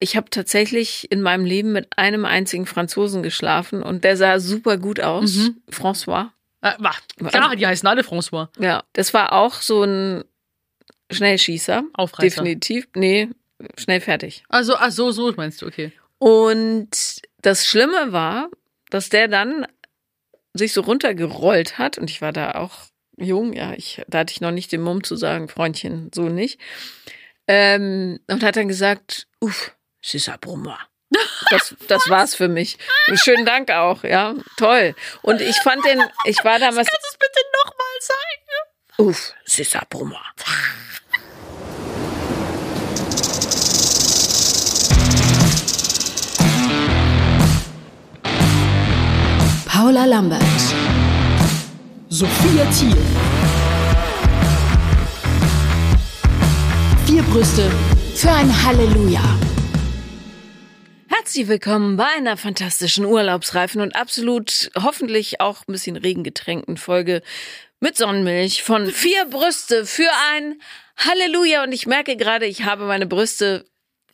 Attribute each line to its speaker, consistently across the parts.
Speaker 1: ich habe tatsächlich in meinem Leben mit einem einzigen Franzosen geschlafen und der sah super gut aus.
Speaker 2: Mhm.
Speaker 1: François.
Speaker 2: Äh, klar, die heißen alle François.
Speaker 1: Ja, das war auch so ein Schnellschießer.
Speaker 2: Aufreißer.
Speaker 1: Definitiv. Nee, schnell fertig.
Speaker 2: Also, ach so, so meinst du, okay.
Speaker 1: Und das Schlimme war, dass der dann sich so runtergerollt hat und ich war da auch jung, ja, ich, da hatte ich noch nicht den Mumm zu sagen, Freundchen, so nicht. Ähm, und hat dann gesagt, uff, c'est ça pour moi. Das, das war's für mich. Schönen Dank auch, ja, toll. Und ich fand den, ich war damals,
Speaker 2: Kannst du es bitte nochmal sagen?
Speaker 1: uff, c'est ça pour moi.
Speaker 3: Paula Lambert,
Speaker 2: Sophia Thiel.
Speaker 3: vier Brüste für ein Halleluja.
Speaker 1: Herzlich willkommen bei einer fantastischen Urlaubsreifen und absolut hoffentlich auch ein bisschen regengetränkten Folge mit Sonnenmilch von vier Brüste für ein Halleluja. Und ich merke gerade, ich habe meine Brüste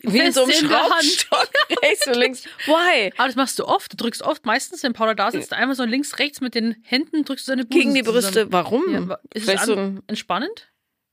Speaker 1: wie in so einem. Schraubstock rechts und links. Why?
Speaker 2: Aber das machst du oft. Du drückst oft, meistens, wenn Paula da sitzt, einmal so links, rechts mit den Händen, drückst du deine Busen
Speaker 1: Gegen die Brüste.
Speaker 2: zusammen.
Speaker 1: Warum?
Speaker 2: Ja, ist es
Speaker 1: so
Speaker 2: entspannend?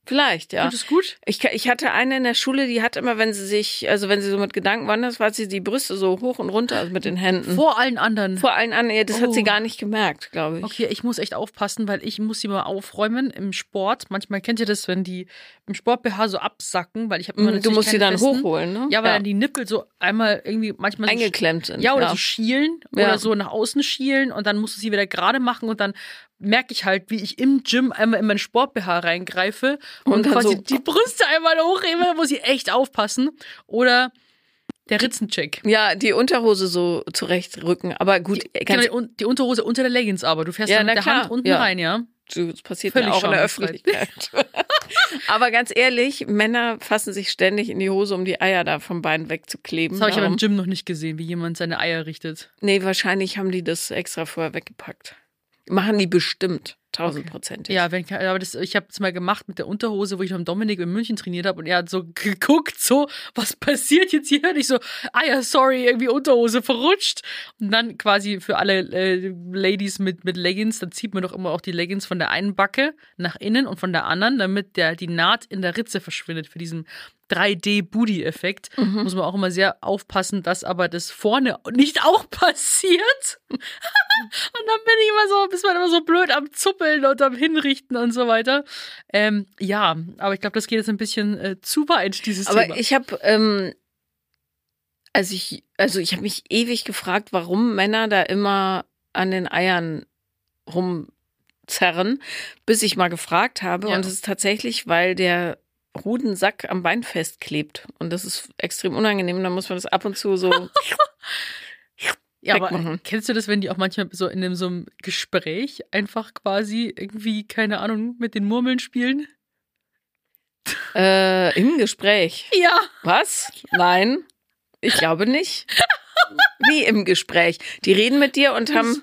Speaker 1: Vielleicht, ja.
Speaker 2: Tut es gut?
Speaker 1: Ich, ich hatte eine in der Schule, die hat immer, wenn sie sich, also wenn sie so mit Gedanken wandert, war sie die Brüste so hoch und runter also mit den Händen.
Speaker 2: Vor allen anderen.
Speaker 1: Vor allen anderen, ja, das hat
Speaker 2: Oh.
Speaker 1: sie gar nicht gemerkt, glaube ich.
Speaker 2: Okay, ich muss echt aufpassen, weil ich muss sie mal aufräumen im Sport. Manchmal kennt ihr das, wenn die im Sport BH so absacken, weil ich habe immer
Speaker 1: Mhm, Du musst sie dann
Speaker 2: festen.
Speaker 1: hochholen, ne?
Speaker 2: Ja, weil dann die Nippel so einmal irgendwie manchmal so
Speaker 1: eingeklemmt sind.
Speaker 2: Ja, oder
Speaker 1: ja.
Speaker 2: so schielen
Speaker 1: Ja.
Speaker 2: oder so nach außen schielen und dann musst du sie wieder gerade machen und dann merke ich halt, wie ich im Gym einmal in meinen Sport-BH reingreife und,
Speaker 1: Und
Speaker 2: quasi
Speaker 1: so-
Speaker 2: die Brüste einmal hochhebe, da muss ich echt aufpassen. Oder der Ritzencheck.
Speaker 1: Ja, die Unterhose so zurechtrücken. Aber gut,
Speaker 2: Die, genau,
Speaker 1: ganz,
Speaker 2: die, Un- die Unterhose unter der Leggings aber. Du fährst
Speaker 1: Ja,
Speaker 2: dann mit der Hand
Speaker 1: klar,
Speaker 2: unten
Speaker 1: ja.
Speaker 2: rein, ja?
Speaker 1: das passiert
Speaker 2: Völlig
Speaker 1: mir auch in der. Öffentlichkeit. aber ganz ehrlich, Männer fassen sich ständig in die Hose, um die Eier da vom Bein wegzukleben.
Speaker 2: Das habe ich aber im? Gym noch nicht gesehen, wie jemand seine Eier richtet.
Speaker 1: Nee, wahrscheinlich haben die das extra vorher weggepackt. Machen die bestimmt. Tausendprozentig.
Speaker 2: Ja, wenn, aber das, ich habe es mal gemacht mit der Unterhose, wo ich mit Dominik in München trainiert habe und er hat so geguckt, so, was passiert jetzt hier? Und ich so, ah ja, sorry, irgendwie Unterhose verrutscht. Und dann quasi für alle äh, Ladies mit, mit Leggings, dann zieht man doch immer auch die Leggings von der einen Backe nach innen und von der anderen, damit der, die Naht in der Ritze verschwindet für diesen 3D-Booty-Effekt.
Speaker 1: Mhm.
Speaker 2: Muss man auch immer sehr aufpassen, dass aber das vorne nicht auch passiert. Und dann bin ich immer so, bist man immer so blöd am Zuppeln und am Hinrichten und so weiter. Ähm, ja, aber ich glaube, das geht jetzt ein bisschen äh, zu weit, dieses
Speaker 1: Aber
Speaker 2: Thema.
Speaker 1: ich habe, ähm, also ich, also ich habe mich ewig gefragt, warum Männer da immer an den Eiern rumzerren, bis ich mal gefragt habe.
Speaker 2: Ja.
Speaker 1: Und es ist tatsächlich, weil der Rudensack am Bein festklebt. Und das ist extrem unangenehm. Da muss man das ab und zu so.
Speaker 2: ja, aber kennst du das, wenn die auch manchmal so in einem, so einem Gespräch einfach quasi irgendwie, keine Ahnung, mit den Murmeln spielen?
Speaker 1: äh, Im Gespräch.
Speaker 2: Ja.
Speaker 1: Was? Nein, ich glaube nicht. Wie im Gespräch. Die reden mit dir und haben.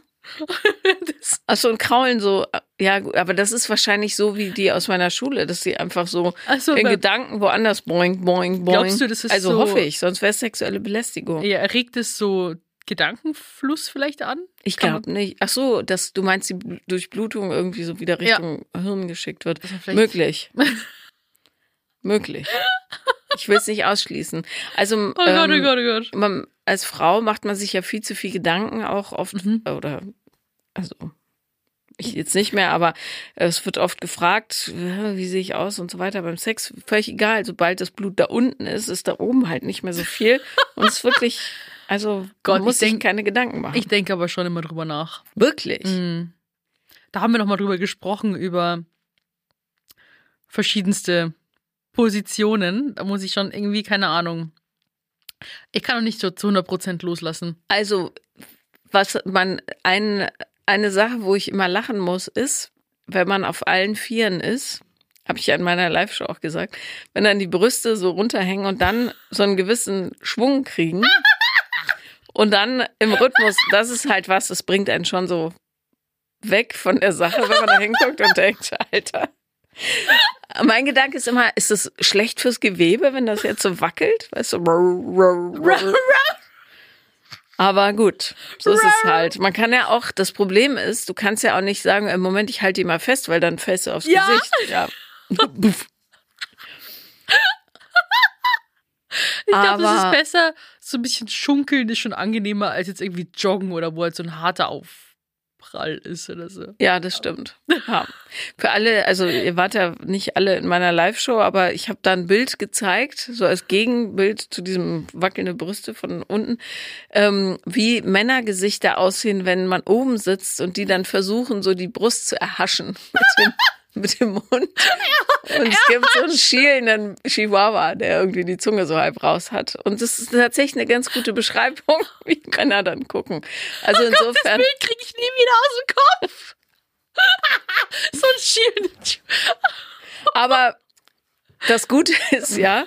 Speaker 2: das,
Speaker 1: Ach so, und kraulen so. Ja, aber das ist wahrscheinlich so wie die aus meiner Schule, dass sie einfach so
Speaker 2: also,
Speaker 1: in Gedanken woanders boing, boing, boing.
Speaker 2: Glaubst du, das ist
Speaker 1: also
Speaker 2: so-
Speaker 1: hoffe ich, sonst wäre es sexuelle Belästigung.
Speaker 2: ja, erregt es so Gedankenfluss vielleicht an?
Speaker 1: Ich glaube nicht. Ach so, dass du meinst, die Bl- Durchblutung irgendwie so wieder
Speaker 2: Ja.
Speaker 1: Richtung Hirn geschickt wird. Möglich. Möglich. Ich will es nicht ausschließen. Also,
Speaker 2: Oh Gott, oh
Speaker 1: ähm,
Speaker 2: Gott, oh Gott.
Speaker 1: man, als Frau macht man sich ja viel zu viel Gedanken auch oft
Speaker 2: Mhm.
Speaker 1: oder also ich jetzt nicht mehr, aber es wird oft gefragt, wie sehe ich aus und so weiter beim Sex. Völlig egal, sobald das Blut da unten ist, ist da oben halt nicht mehr so viel und es ist wirklich, also
Speaker 2: Gott,
Speaker 1: muss
Speaker 2: ich denk-
Speaker 1: keine Gedanken machen.
Speaker 2: Ich denke aber schon immer drüber nach.
Speaker 1: wirklich.
Speaker 2: Mhm. Da haben wir noch mal drüber gesprochen, über verschiedenste Positionen. Da muss ich schon irgendwie, keine Ahnung. Ich kann noch nicht so zu 100% loslassen.
Speaker 1: Also was man ein, eine Sache, wo ich immer lachen muss, ist, wenn man auf allen Vieren ist, habe ich ja in meiner Live-Show auch gesagt, wenn dann die Brüste so runterhängen und dann so einen gewissen Schwung kriegen und dann im Rhythmus, das ist halt was, das bringt einen schon so weg von der Sache, wenn man da hinguckt und denkt, Alter, Mein Gedanke ist immer, ist es schlecht fürs Gewebe, wenn das jetzt so wackelt? Weißt du? Aber gut, so ist es halt. Man kann ja auch, das Problem ist, du kannst ja auch nicht sagen, im Moment, ich halte die mal fest, weil dann fällst du aufs
Speaker 2: Ja.
Speaker 1: Gesicht. Ja.
Speaker 2: Ich glaube, das
Speaker 1: Aber-
Speaker 2: ist besser. So ein bisschen schunkeln ist schon angenehmer als jetzt irgendwie joggen oder wo halt so ein harter Aufprall ist oder so.
Speaker 1: Ja, das stimmt. Ja. Für alle, also ihr wart ja nicht alle in meiner Live-Show, aber ich habe da ein Bild gezeigt, so als Gegenbild zu diesem wackelnde Brüste von unten, ähm, wie Männergesichter aussehen, wenn man oben sitzt und die dann versuchen, so die Brust zu erhaschen mit dem, Mund. Und es gibt so einen schielenden Chihuahua, der irgendwie die Zunge so halb raus hat. Und das ist tatsächlich eine ganz gute Beschreibung, wie Männer dann gucken. Also
Speaker 2: Das
Speaker 1: insofern.
Speaker 2: Bild kriege ich nie wieder aus dem Kopf. so ein Schild.
Speaker 1: Aber das Gute ist ja,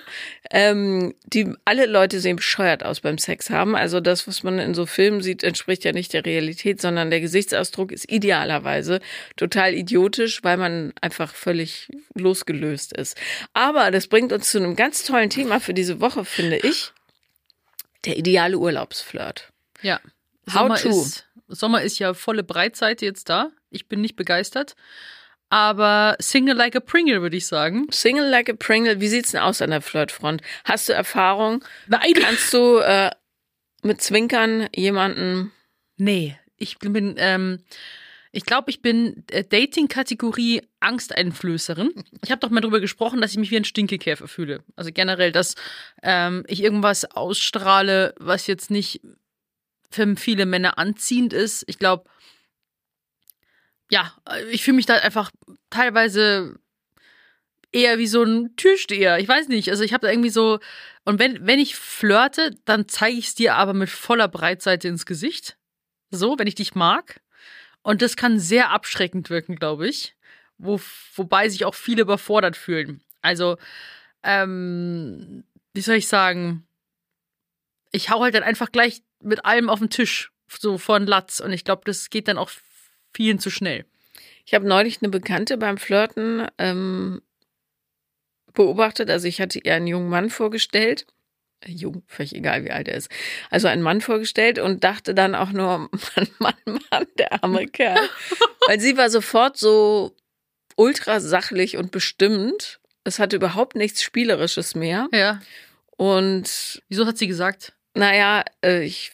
Speaker 1: ähm, die alle Leute sehen bescheuert aus beim Sex haben. Also das, was man in so Filmen sieht, entspricht ja nicht der Realität, sondern der Gesichtsausdruck ist idealerweise total idiotisch, weil man einfach völlig losgelöst ist. Aber das bringt uns zu einem ganz tollen Thema für diese Woche, finde ich. Der ideale Urlaubsflirt.
Speaker 2: Ja.
Speaker 1: How
Speaker 2: Sommer
Speaker 1: to?
Speaker 2: ist, Sommer ist ja volle Breitseite jetzt da. Ich bin nicht begeistert. Aber Single like a Pringle, würde ich sagen.
Speaker 1: Single like a Pringle, wie sieht's denn aus an der Flirtfront? Hast du Erfahrung?
Speaker 2: Nein.
Speaker 1: Kannst du äh, mit Zwinkern jemanden
Speaker 2: Nee. Ich bin, ähm, ich glaube, ich bin äh, Dating-Kategorie Angsteinflößerin. Ich habe doch mal drüber gesprochen, dass ich mich wie ein Stinkekäfer fühle. Also generell, dass ähm, ich irgendwas ausstrahle, was jetzt nicht für viele Männer anziehend ist. Ich glaube, ja, ich fühle mich da einfach teilweise eher wie so ein Türsteher. Ich weiß nicht. Also ich habe da irgendwie so. Und wenn, wenn ich flirte, dann zeige ich es dir aber mit voller Breitseite ins Gesicht. So, wenn ich dich mag. Und das kann sehr abschreckend wirken, glaube ich. Wo, wobei sich auch viele überfordert fühlen. Also, ähm, wie soll ich sagen? Ich hau halt dann einfach gleich mit allem auf den Tisch. So von Latz. Und ich glaube, das geht dann auch vielen zu schnell.
Speaker 1: Ich habe neulich eine Bekannte beim Flirten ähm, beobachtet. Also ich hatte ihr einen jungen Mann vorgestellt. Äh, Jung, völlig egal, wie alt er ist. Also einen Mann vorgestellt und dachte dann auch nur, Mann, Mann, Mann, der arme Kerl. Weil sie war sofort so ultra sachlich und bestimmt. Es hatte überhaupt nichts Spielerisches mehr.
Speaker 2: Ja.
Speaker 1: Und
Speaker 2: Wieso hat sie gesagt?
Speaker 1: naja, äh, ich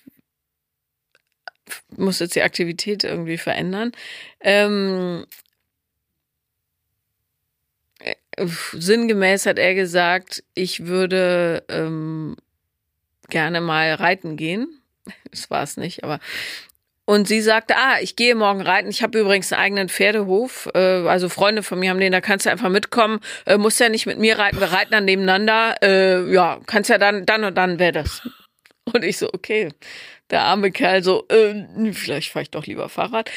Speaker 1: muss jetzt die Aktivität irgendwie verändern. Ähm, äh, sinngemäß hat er gesagt, ich würde ähm, gerne mal reiten gehen. Das war es nicht, aber und sie sagte, ah, ich gehe morgen reiten. Ich habe übrigens einen eigenen Pferdehof. Äh, also Freunde von mir haben den, da kannst du einfach mitkommen. Äh, musst ja nicht mit mir reiten, wir reiten dann nebeneinander. Äh, ja, kannst ja dann, dann und dann wäre das. Und ich so, okay. Der arme Kerl so, äh, vielleicht fahre ich doch lieber Fahrrad.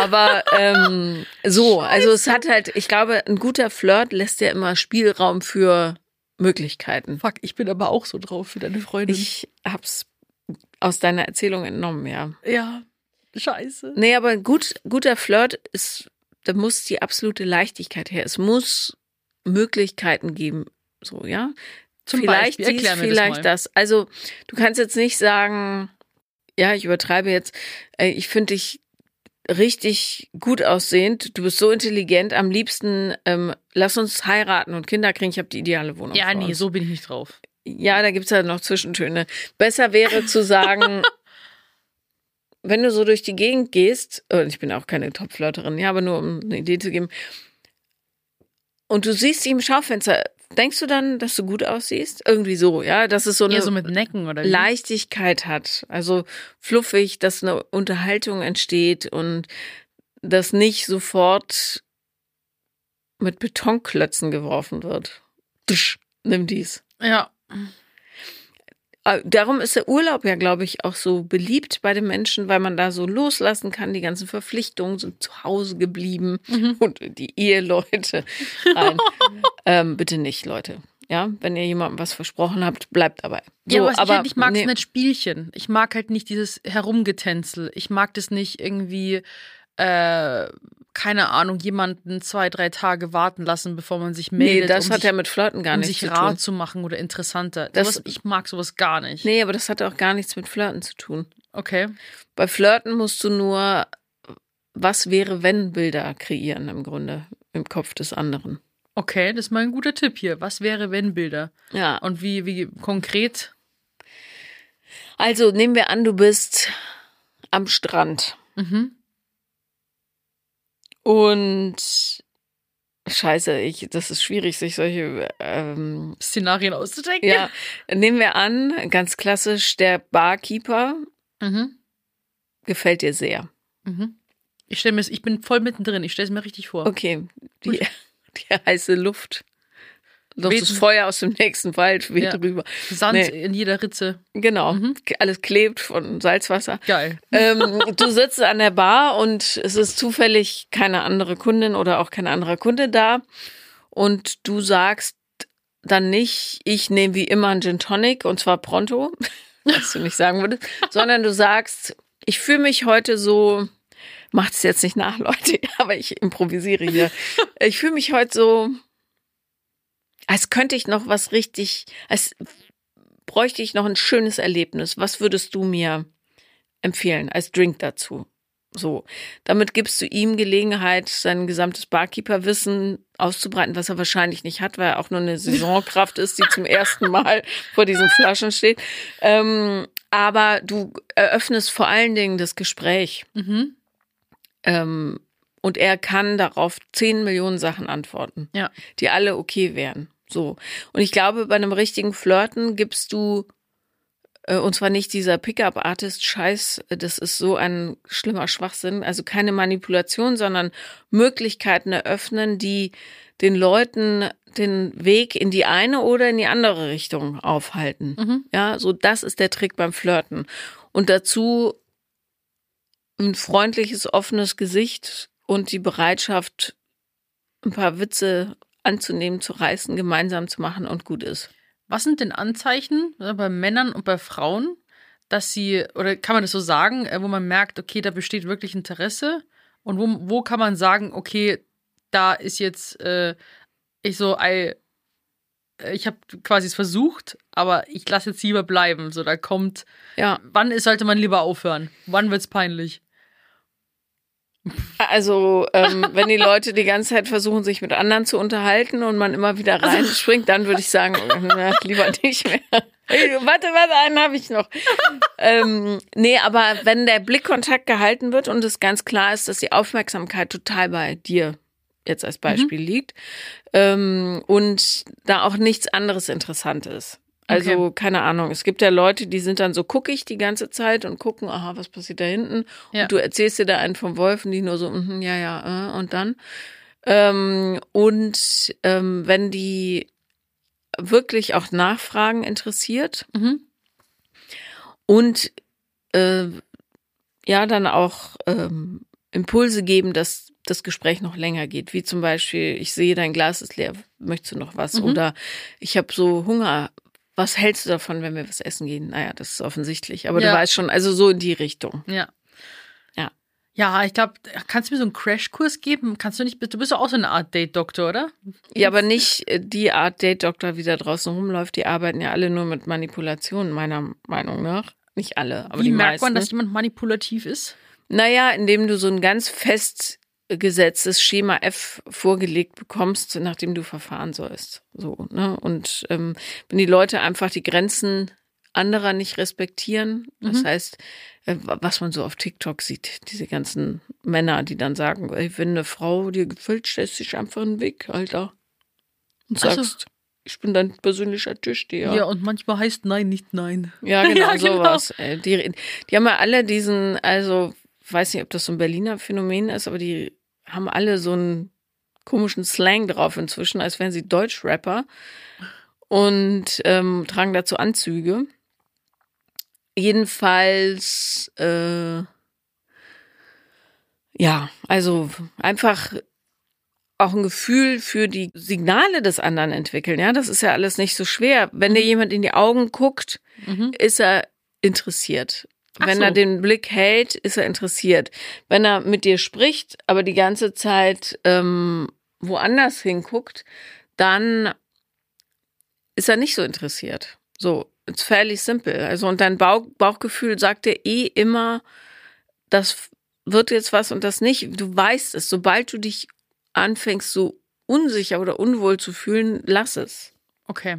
Speaker 1: Aber ähm, so, also es hat halt, ich glaube, ein guter Flirt lässt ja immer Spielraum für Möglichkeiten.
Speaker 2: Fuck, ich bin aber auch so drauf für deine Freundin.
Speaker 1: Ich hab's aus deiner Erzählung entnommen, ja.
Speaker 2: ja, scheiße.
Speaker 1: Nee, aber gut, guter Flirt ist, da muss die absolute Leichtigkeit her. Es muss Möglichkeiten geben, so, ja.
Speaker 2: Zum
Speaker 1: vielleicht
Speaker 2: Beispiel,
Speaker 1: dies,
Speaker 2: das
Speaker 1: vielleicht
Speaker 2: mal.
Speaker 1: das. Also, du kannst jetzt nicht sagen, ja, ich übertreibe jetzt, äh, ich finde dich richtig gut aussehend, du bist so intelligent, am liebsten ähm, lass uns heiraten und Kinder kriegen, ich habe die ideale Wohnung.
Speaker 2: Ja, nee, so bin ich nicht drauf.
Speaker 1: Ja, da gibt's ja noch Zwischentöne. Besser wäre zu sagen, wenn du so durch die Gegend gehst, und ich bin auch keine Topflirterin, ja, aber nur um eine Idee zu geben, und du siehst sie im Schaufenster, denkst du dann, dass du gut aussiehst? Irgendwie so, ja, dass es so eine
Speaker 2: Eher so mit Necken oder wie?
Speaker 1: Leichtigkeit hat. Also fluffig, dass eine Unterhaltung entsteht und dass nicht sofort mit Betonklötzen geworfen wird. Nimm dies.
Speaker 2: Ja.
Speaker 1: Äh, Darum ist der Urlaub ja, glaube ich, auch so beliebt bei den Menschen, weil man da so loslassen kann. Die ganzen Verpflichtungen sind zu Hause geblieben
Speaker 2: Mhm.
Speaker 1: und die Eheleute. Ähm, bitte nicht, Leute. Ja, wenn ihr jemandem was versprochen habt, bleibt dabei. So,
Speaker 2: ja, was ich halt nicht mag,
Speaker 1: nee,
Speaker 2: sind halt Spielchen. Ich mag halt nicht dieses Herumgetänzel. Ich mag das nicht irgendwie äh, keine Ahnung, jemanden zwei, drei Tage warten lassen, bevor man sich
Speaker 1: Nee,
Speaker 2: meldet.
Speaker 1: das
Speaker 2: um
Speaker 1: hat
Speaker 2: sich,
Speaker 1: ja mit Flirten gar
Speaker 2: um
Speaker 1: nichts
Speaker 2: sich
Speaker 1: zu
Speaker 2: rar
Speaker 1: tun.
Speaker 2: zu machen oder interessanter.
Speaker 1: Das-
Speaker 2: sowas, ich mag sowas gar nicht.
Speaker 1: Nee, aber das hat auch gar nichts mit Flirten zu tun.
Speaker 2: Okay.
Speaker 1: Bei Flirten musst du nur was wäre wenn Bilder kreieren im Grunde im Kopf des anderen.
Speaker 2: Okay, das ist mal ein guter Tipp hier. Was wäre, wenn Bilder?
Speaker 1: Ja.
Speaker 2: Und wie, wie konkret?
Speaker 1: Also nehmen wir an, du bist am Strand
Speaker 2: Mhm.
Speaker 1: Und Scheiße, ich, das ist schwierig, sich solche ähm,
Speaker 2: Szenarien auszudenken.
Speaker 1: ja, nehmen wir an, ganz klassisch, der Barkeeper
Speaker 2: Mhm.
Speaker 1: gefällt dir sehr.
Speaker 2: Mhm. Ich stelle mir, ich bin voll mittendrin. Ich stelle es mir richtig vor.
Speaker 1: Okay, die, die heiße Luft. Noch das Feuer aus dem nächsten Wald weht
Speaker 2: Ja.
Speaker 1: drüber.
Speaker 2: Sand
Speaker 1: Nee.
Speaker 2: in jeder Ritze.
Speaker 1: Genau,
Speaker 2: Mhm.
Speaker 1: alles klebt von Salzwasser.
Speaker 2: Geil.
Speaker 1: ähm, du sitzt an der Bar und es ist zufällig keine andere Kundin oder auch kein anderer Kunde da und du sagst dann nicht, ich nehme wie immer einen Gin Tonic und zwar pronto, was du nicht sagen würdest, sondern du sagst, ich fühle mich heute so, macht es jetzt nicht nach, Leute, aber ich improvisiere hier. Ich fühle mich heute so, als könnte ich noch was richtig, als bräuchte ich noch ein schönes Erlebnis. Was würdest du mir empfehlen als Drink dazu? So, damit gibst du ihm Gelegenheit, sein gesamtes Barkeeper-Wissen auszubreiten, was er wahrscheinlich nicht hat, weil er auch nur eine Saisonkraft ist, die zum ersten Mal vor diesen Flaschen steht. Ähm, aber du eröffnest vor allen Dingen das Gespräch
Speaker 2: Mhm.
Speaker 1: ähm, und er kann darauf zehn Millionen Sachen antworten
Speaker 2: Ja.
Speaker 1: die alle okay wären. So. Und ich glaube, bei einem richtigen Flirten gibst du, äh, und zwar nicht dieser Pickup-Artist-Scheiß, das ist so ein schlimmer Schwachsinn, also keine Manipulation, sondern Möglichkeiten eröffnen, die den Leuten den Weg in die eine oder in die andere Richtung aufhalten.
Speaker 2: Mhm.
Speaker 1: Ja, so das ist der Trick beim Flirten. Und dazu ein freundliches, offenes Gesicht und die Bereitschaft, ein paar Witze anzunehmen, zu reißen, gemeinsam zu machen und gut ist.
Speaker 2: Was sind denn Anzeichen äh, bei Männern und bei Frauen, dass sie, oder kann man das so sagen, äh, wo man merkt, okay, da besteht wirklich Interesse? Und wo, wo kann man sagen, okay, da ist jetzt, äh, ich so, ey, äh, ich habe quasi es versucht, aber ich lasse jetzt lieber bleiben. So, da kommt,
Speaker 1: Ja,
Speaker 2: wann ist, sollte man lieber aufhören? Wann wird's peinlich?
Speaker 1: Also ähm, wenn die Leute die ganze Zeit versuchen, sich mit anderen zu unterhalten und man immer wieder reinspringt, dann würde ich sagen, na, lieber nicht mehr. Hey, warte, warte, einen habe ich noch. ähm, nee, aber wenn der Blickkontakt gehalten wird und es ganz klar ist, dass die Aufmerksamkeit total bei dir jetzt als Beispiel liegt ähm, und da auch nichts anderes interessant ist. Also,
Speaker 2: Okay.
Speaker 1: keine Ahnung. Es gibt ja Leute, die sind dann so guckig die ganze Zeit und gucken, aha, was passiert da hinten?
Speaker 2: Ja.
Speaker 1: Und du erzählst dir da einen vom Wolfen, die nur so, mhm, ja, ja, äh, und dann. Ähm, und ähm, wenn die wirklich auch Nachfragen interessiert
Speaker 2: Mhm.
Speaker 1: und äh, ja, dann auch ähm, Impulse geben, dass das Gespräch noch länger geht. Wie zum Beispiel, ich sehe, dein Glas ist leer, möchtest du noch was?
Speaker 2: Mhm.
Speaker 1: Oder ich habe so Hunger. Was hältst du davon, wenn wir was essen gehen? Naja, das ist offensichtlich. Aber
Speaker 2: Ja.
Speaker 1: du weißt schon, also so in die Richtung.
Speaker 2: Ja.
Speaker 1: Ja.
Speaker 2: Ja, ich glaube, kannst du mir so einen Crashkurs geben? Kannst du nicht, du bist doch auch so eine Art Date-Doktor, oder?
Speaker 1: Ja, aber nicht äh, die Art Date-Doktor, wie da draußen rumläuft. Die arbeiten ja alle nur mit Manipulationen, meiner Meinung nach. Nicht alle, aber
Speaker 2: Wie
Speaker 1: die
Speaker 2: merkt
Speaker 1: meisten.
Speaker 2: man, dass jemand manipulativ ist?
Speaker 1: Naja, indem du so ein ganz festgesetztes Schema F vorgelegt bekommst, nachdem du verfahren sollst. So, ne? Und ähm, wenn die Leute einfach die Grenzen anderer nicht respektieren, das
Speaker 2: Mhm.
Speaker 1: heißt, äh, was man so auf TikTok sieht, diese ganzen Männer, die dann sagen, ey, wenn eine Frau dir gefällt, stellst du dich einfach in den Weg, Alter. Und
Speaker 2: Ach so.
Speaker 1: sagst, ich bin dein persönlicher Türsteher.
Speaker 2: Ja. und manchmal heißt Nein nicht Nein.
Speaker 1: Ja, genau,
Speaker 2: Ja, genau.
Speaker 1: sowas. Äh, Die, die haben ja alle diesen, also, ich weiß nicht, ob das so ein Berliner Phänomen ist, aber die haben alle so einen komischen Slang drauf inzwischen, als wären sie Deutschrapper und ähm, tragen dazu Anzüge. Jedenfalls, äh, ja, also einfach auch ein Gefühl für die Signale des anderen entwickeln. Ja, das ist ja alles nicht so schwer. Wenn dir jemand in die Augen guckt,
Speaker 2: Mhm.
Speaker 1: ist er interessiert.
Speaker 2: Ach
Speaker 1: Wenn
Speaker 2: so.
Speaker 1: er den Blick hält, ist er interessiert. Wenn er mit dir spricht, aber die ganze Zeit ähm, woanders hinguckt, dann ist er nicht so interessiert. So, it's fairly simple. Also, und dein Bauch, Bauchgefühl sagt dir eh immer, das wird jetzt was und das nicht. Du weißt es. Sobald du dich anfängst, so unsicher oder unwohl zu fühlen, lass es.
Speaker 2: Okay.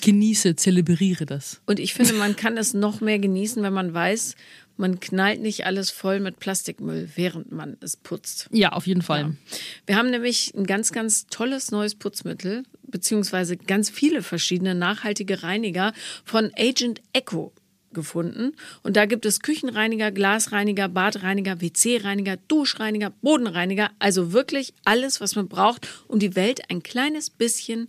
Speaker 2: Genieße, zelebriere das.
Speaker 1: Und ich finde, man kann es noch mehr genießen, wenn man weiß, man knallt nicht alles voll mit Plastikmüll, während man es putzt.
Speaker 2: Ja, auf jeden Fall.
Speaker 1: Wir haben nämlich ein ganz, ganz tolles neues Putzmittel, beziehungsweise ganz viele verschiedene nachhaltige Reiniger von Agent Echo gefunden. Und da gibt es Küchenreiniger, Glasreiniger, Badreiniger, WC-Reiniger, Duschreiniger, Bodenreiniger. Also wirklich alles, was man braucht, um die Welt ein kleines bisschen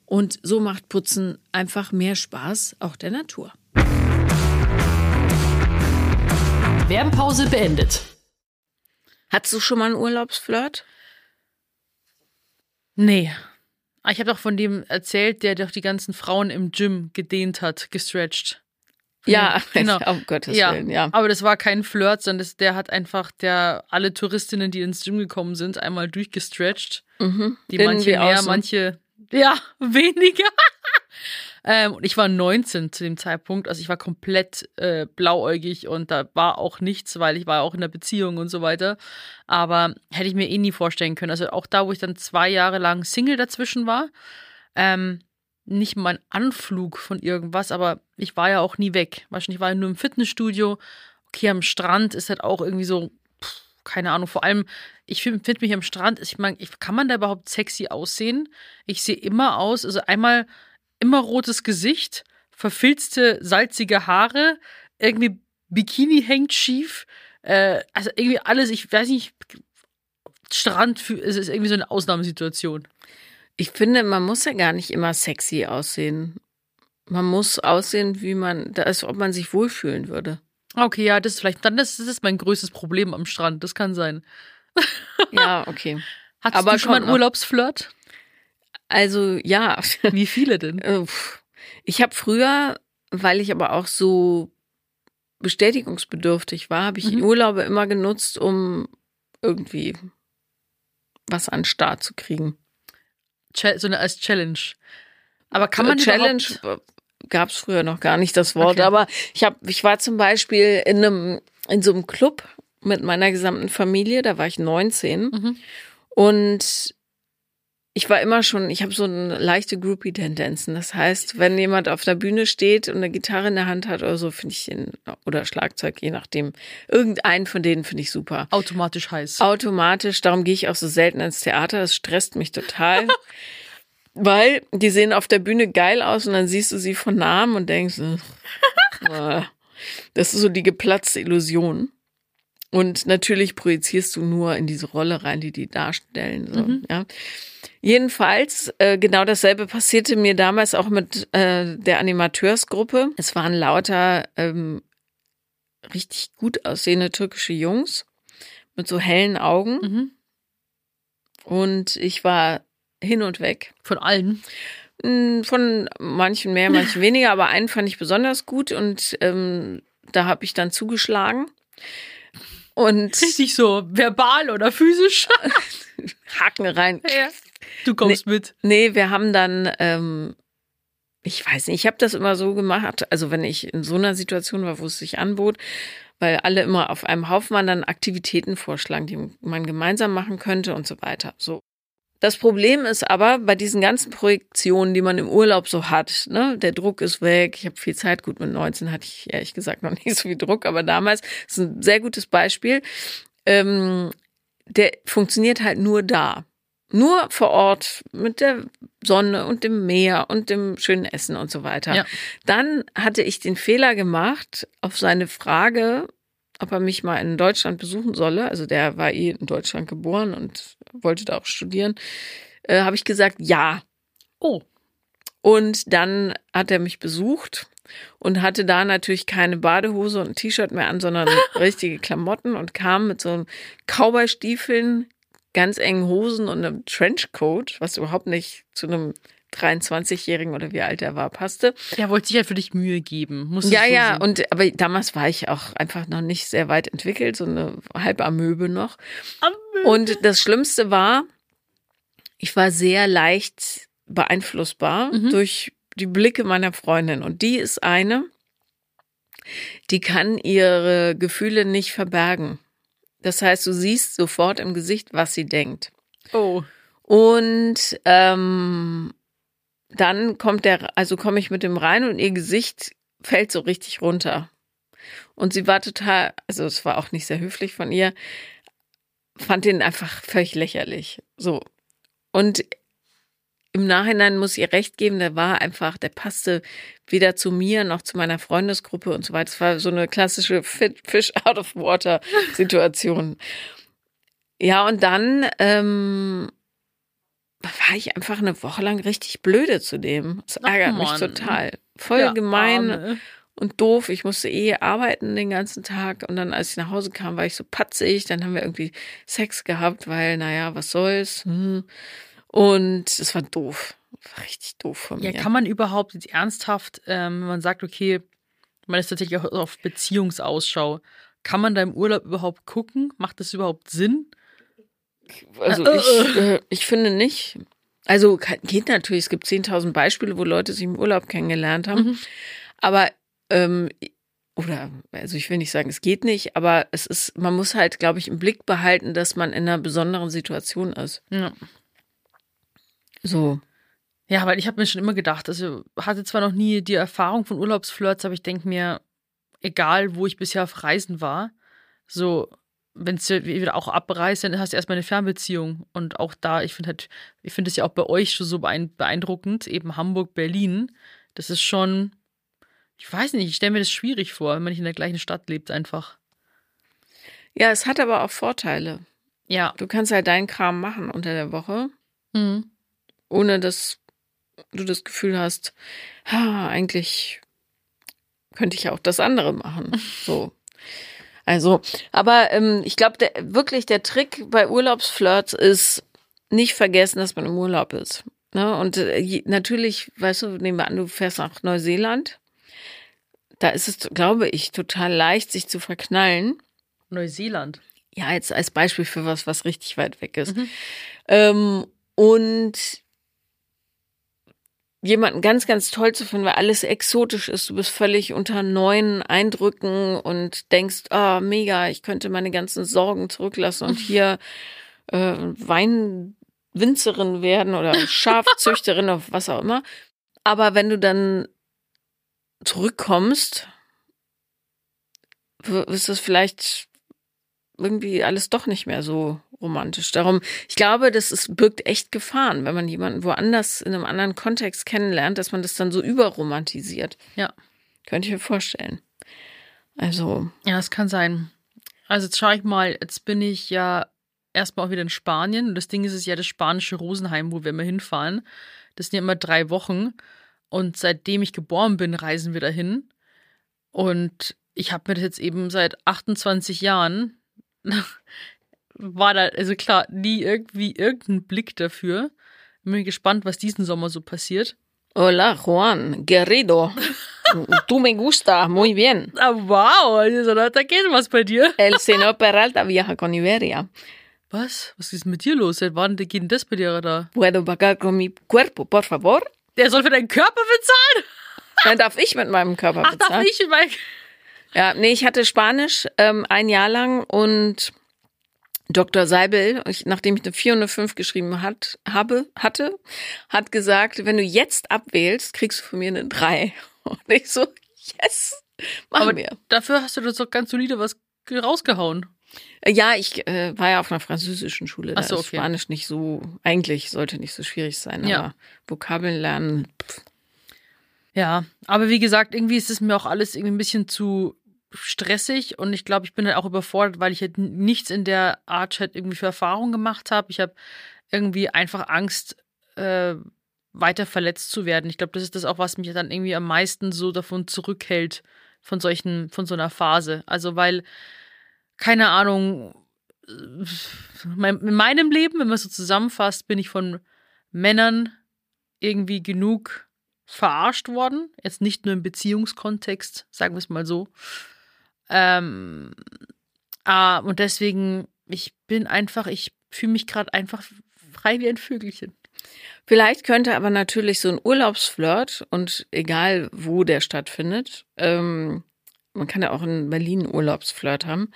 Speaker 1: und so macht Putzen einfach mehr Spaß, auch der Natur.
Speaker 3: Werbepause beendet.
Speaker 1: Hattest du schon mal einen Urlaubsflirt?
Speaker 2: Nee. Ah, Ich habe doch von dem erzählt, der doch die ganzen Frauen im Gym gedehnt hat, gestretched.
Speaker 1: Ja,
Speaker 2: genau.
Speaker 1: um Gottes
Speaker 2: ja,
Speaker 1: Willen, ja.
Speaker 2: aber das war kein Flirt, sondern das, der hat einfach der alle Touristinnen, die ins Gym gekommen sind, einmal durchgestretched. Die
Speaker 1: Mhm. Innen
Speaker 2: manche
Speaker 1: wie
Speaker 2: mehr,
Speaker 1: außen.
Speaker 2: manche ja weniger. ähm, und ich war 19 zu dem Zeitpunkt, also ich war komplett äh, blauäugig und da war auch nichts, weil ich war auch in einer Beziehung und so weiter. Aber hätte ich mir eh nie vorstellen können. Also auch da, wo ich dann zwei Jahre lang Single dazwischen war, ähm, nicht mal ein Anflug von irgendwas, aber ich war ja auch nie weg. Wahrscheinlich war ich nur im Fitnessstudio. Okay, am Strand ist halt auch irgendwie so, keine Ahnung, vor allem, ich finde find mich am Strand, ich meine, kann man da überhaupt sexy aussehen? Ich sehe immer aus, also einmal immer rotes Gesicht, verfilzte, salzige Haare, irgendwie Bikini hängt schief, äh, also irgendwie alles, ich weiß nicht, Strand, es ist irgendwie so eine Ausnahmesituation.
Speaker 1: Ich finde, man muss ja gar nicht immer sexy aussehen. Man muss aussehen, wie man, als ob man sich wohlfühlen würde.
Speaker 2: Okay, ja, das ist vielleicht, dann das, das ist mein größtes Problem am Strand, das kann sein.
Speaker 1: Ja, okay.
Speaker 2: Hattest
Speaker 1: Aber
Speaker 2: du schon mal einen. Urlaubsflirt?
Speaker 1: Also ja,
Speaker 2: Wie viele denn?
Speaker 1: Äh, ich habe früher, weil ich aber auch so bestätigungsbedürftig war, habe ich
Speaker 2: Mhm.
Speaker 1: Urlaube immer genutzt, um irgendwie was an den Start zu kriegen.
Speaker 2: So eine als Challenge. Aber kann man
Speaker 1: Challenge gab es früher noch gar nicht das Wort,
Speaker 2: Okay.
Speaker 1: aber ich habe, ich war zum Beispiel in einem in so einem Club mit meiner gesamten Familie, da war ich 19
Speaker 2: Mhm.
Speaker 1: und ich war immer schon, ich habe so eine leichte Groupie-Tendenzen. Das heißt, wenn jemand auf der Bühne steht und eine Gitarre in der Hand hat oder so, finde ich ihn, oder Schlagzeug, je nachdem, irgendeinen von denen finde ich super.
Speaker 2: automatisch heiß.
Speaker 1: Automatisch, darum gehe ich auch so selten ins Theater, das stresst mich total. Weil die sehen auf der Bühne geil aus und dann siehst du sie von Namen und denkst, äh, Das ist so die geplatzte Illusion. Und natürlich projizierst du nur in diese Rolle rein, die die darstellen. So,
Speaker 2: Mhm.
Speaker 1: ja. Jedenfalls, äh, genau dasselbe passierte mir damals auch mit äh, der Animateursgruppe. Es waren lauter ähm, richtig gut aussehende türkische Jungs mit so hellen Augen.
Speaker 2: Mhm.
Speaker 1: Und ich war hin und weg.
Speaker 2: Von allen.
Speaker 1: Mm, Von manchen mehr, manchen weniger, aber einen fand ich besonders gut und ähm, da habe ich dann zugeschlagen. Und
Speaker 2: Richtig so verbal oder physisch.
Speaker 1: Haken rein.
Speaker 2: Du kommst mit.
Speaker 1: Nee, wir haben dann, ähm, ich weiß nicht, ich habe das immer so gemacht, also wenn ich in so einer Situation war, wo es sich anbot, weil alle immer auf einem Haufen waren, dann Aktivitäten vorschlagen, die man gemeinsam machen könnte und so weiter. So. Das Problem ist aber bei diesen ganzen Projektionen, die man im Urlaub so hat, ne, der Druck ist weg, ich habe viel Zeit, gut mit 19 hatte ich ehrlich gesagt noch nicht so viel Druck, aber damals ist ein sehr gutes Beispiel. Ähm, der funktioniert halt nur da. Nur vor Ort mit der Sonne und dem Meer und dem schönen Essen und so weiter.
Speaker 2: Ja.
Speaker 1: Dann hatte ich den Fehler gemacht, auf seine Frage, ob er mich mal in Deutschland besuchen solle. Also der war eh in Deutschland geboren und wollte da auch studieren. Äh, Habe ich gesagt, ja.
Speaker 2: Oh.
Speaker 1: Und dann hat er mich besucht und hatte da natürlich keine Badehose und ein T-Shirt mehr an, sondern richtige Klamotten und kam mit so Cowboy-Stiefeln, ganz engen Hosen und einem Trenchcoat, was überhaupt nicht zu einem 23-Jährigen oder wie alt er war, passte.
Speaker 2: Er wollte sich halt für dich Mühe geben. Muss
Speaker 1: Ja,
Speaker 2: so
Speaker 1: ja,
Speaker 2: sehen.
Speaker 1: und aber damals war ich auch einfach noch nicht sehr weit entwickelt, so eine halbe Amöbe noch. Und das Schlimmste war, ich war sehr leicht beeinflussbar
Speaker 2: Mhm.
Speaker 1: durch die Blicke meiner Freundin. Und die ist eine, die kann ihre Gefühle nicht verbergen. Das heißt, du siehst sofort im Gesicht, was sie denkt.
Speaker 2: Oh.
Speaker 1: Und ähm, dann kommt der, also komme ich mit dem rein und ihr Gesicht fällt so richtig runter. Und sie war total, also es war auch nicht sehr höflich von ihr, fand ihn einfach völlig lächerlich. So. Und im Nachhinein muss ich ihr recht geben, der war einfach, der passte weder zu mir noch zu meiner Freundesgruppe und so weiter. Es war so eine klassische Fish out of water Situation. Ja, und dann ähm, war ich einfach eine Woche lang richtig blöde zu dem. Das
Speaker 2: Ach,
Speaker 1: ärgert mich
Speaker 2: Mann.
Speaker 1: total. Voll
Speaker 2: Der
Speaker 1: gemein
Speaker 2: Arme.
Speaker 1: Und doof. Ich musste eh arbeiten den ganzen Tag und dann, als ich nach Hause kam, war ich so patzig. Dann haben wir irgendwie Sex gehabt, weil, naja, was soll's. Hm. Und es war doof. War richtig doof von
Speaker 2: Ja,
Speaker 1: mir.
Speaker 2: kann man überhaupt jetzt ernsthaft, ähm, wenn man sagt, okay, man ist tatsächlich auch auf Beziehungsausschau, kann man da im Urlaub überhaupt gucken? Macht das überhaupt Sinn?
Speaker 1: Also
Speaker 2: Äh,
Speaker 1: ich, äh, ich finde nicht. Also geht natürlich, es gibt 10.000 Beispiele, wo Leute sich im Urlaub kennengelernt haben.
Speaker 2: Mhm.
Speaker 1: Aber, ähm, oder, also ich will nicht sagen, es geht nicht, aber es ist, man muss halt, glaube ich, im Blick behalten, dass man in einer besonderen Situation ist.
Speaker 2: Ja.
Speaker 1: So.
Speaker 2: Ja, weil ich habe mir schon immer gedacht, also hatte zwar noch nie die Erfahrung von Urlaubsflirts, aber ich denke mir, egal wo ich bisher auf Reisen war, so, wenn es wieder auch abreißt, dann hast du erstmal eine Fernbeziehung. Und auch da, ich finde halt, ich finde es ja auch bei euch schon so beein- beeindruckend, eben Hamburg, Berlin. Das ist schon, ich weiß nicht, ich stelle mir das schwierig vor, wenn man nicht in der gleichen Stadt lebt, einfach.
Speaker 1: Ja, es hat aber auch Vorteile.
Speaker 2: Ja.
Speaker 1: Du kannst halt deinen Kram machen unter der Woche,
Speaker 2: Mhm.
Speaker 1: ohne dass du das Gefühl hast, ha, eigentlich könnte ich ja auch das andere machen. So. Also, aber ähm, ich glaube, wirklich der Trick bei Urlaubsflirts ist, nicht vergessen, dass man im Urlaub ist. Ne? Und äh, natürlich, weißt du, nehmen wir an, du fährst nach Neuseeland. Da ist es, glaube ich, total leicht, sich zu verknallen.
Speaker 2: Neuseeland.
Speaker 1: Ja, jetzt als Beispiel für was, was richtig weit weg ist.
Speaker 2: Mhm.
Speaker 1: Ähm, und jemanden ganz, ganz toll zu finden, weil alles exotisch ist. Du bist völlig unter neuen Eindrücken und denkst, ah, mega, ich könnte meine ganzen Sorgen zurücklassen und hier äh, Weinwinzerin werden oder Schafzüchterin oder was auch immer. Aber wenn du dann zurückkommst, ist das vielleicht irgendwie alles doch nicht mehr so romantisch. Darum, ich glaube, das ist, birgt echt Gefahren, wenn man jemanden woanders in einem anderen Kontext kennenlernt, dass man das dann so überromantisiert.
Speaker 2: Ja.
Speaker 1: Könnte ich mir vorstellen. Also,
Speaker 2: Ja, das kann sein. Also jetzt schaue ich mal, jetzt bin ich ja erstmal auch wieder in Spanien. Und das Ding ist, es ist ja das spanische Rosenheim, wo wir immer hinfahren. Das sind ja immer drei Wochen. Und seitdem ich geboren bin, reisen wir dahin. Und ich habe mir das jetzt eben seit 28 Jahren, war da, also klar, nie irgendwie irgendein Blick dafür. Bin gespannt, was diesen Sommer so passiert.
Speaker 1: hola Juan, querido. Tú me gusta, muy bien.
Speaker 2: Ah, wow, also, da da geht was bei dir.
Speaker 1: El señor Peralta viaja con Iberia.
Speaker 2: Was? Was ist mit dir los? Seit wann geht denn das bei dir da?
Speaker 1: Puedo pagar con mi cuerpo, por favor?
Speaker 2: Der soll für deinen Körper bezahlen?
Speaker 1: Dann darf ich mit meinem Körper
Speaker 2: Ach,
Speaker 1: bezahlen.
Speaker 2: darf ich? Mein
Speaker 1: Ja, nee, ich hatte Spanisch ähm, ein Jahr lang und Dr. Seibel, ich, nachdem ich eine 4 und eine 5 geschrieben hat, habe, hatte, hat gesagt, wenn du jetzt abwählst, kriegst du von mir eine 3. Und ich so, yes, machen
Speaker 2: Aber
Speaker 1: wir.
Speaker 2: dafür hast du das doch ganz solide was rausgehauen.
Speaker 1: Äh, Ja, ich äh, war ja auf einer französischen Schule. Da
Speaker 2: Ach so,
Speaker 1: ist
Speaker 2: okay.
Speaker 1: Spanisch nicht so, eigentlich sollte nicht so schwierig sein,
Speaker 2: Ja.
Speaker 1: aber Vokabeln lernen, pff,
Speaker 2: Ja, aber wie gesagt, irgendwie ist es mir auch alles irgendwie ein bisschen zu stressig und ich glaube, ich bin halt auch überfordert, weil ich halt nichts in der Art halt irgendwie für Erfahrung gemacht habe. Ich habe irgendwie einfach Angst, äh, weiter verletzt zu werden. Ich glaube, das ist das auch, was mich dann irgendwie am meisten so davon zurückhält, von solchen, von so einer Phase. Also, weil, keine Ahnung, äh, in meinem Leben, wenn man es so zusammenfasst, bin ich von Männern irgendwie genug verarscht worden. Jetzt nicht nur im Beziehungskontext, sagen wir es mal so. Ähm, ah, und deswegen, ich bin einfach, ich fühle mich gerade einfach frei wie ein Vögelchen.
Speaker 1: Vielleicht könnte aber natürlich so ein Urlaubsflirt und egal wo der stattfindet, ähm, man kann ja auch in Berlin Urlaubsflirt haben,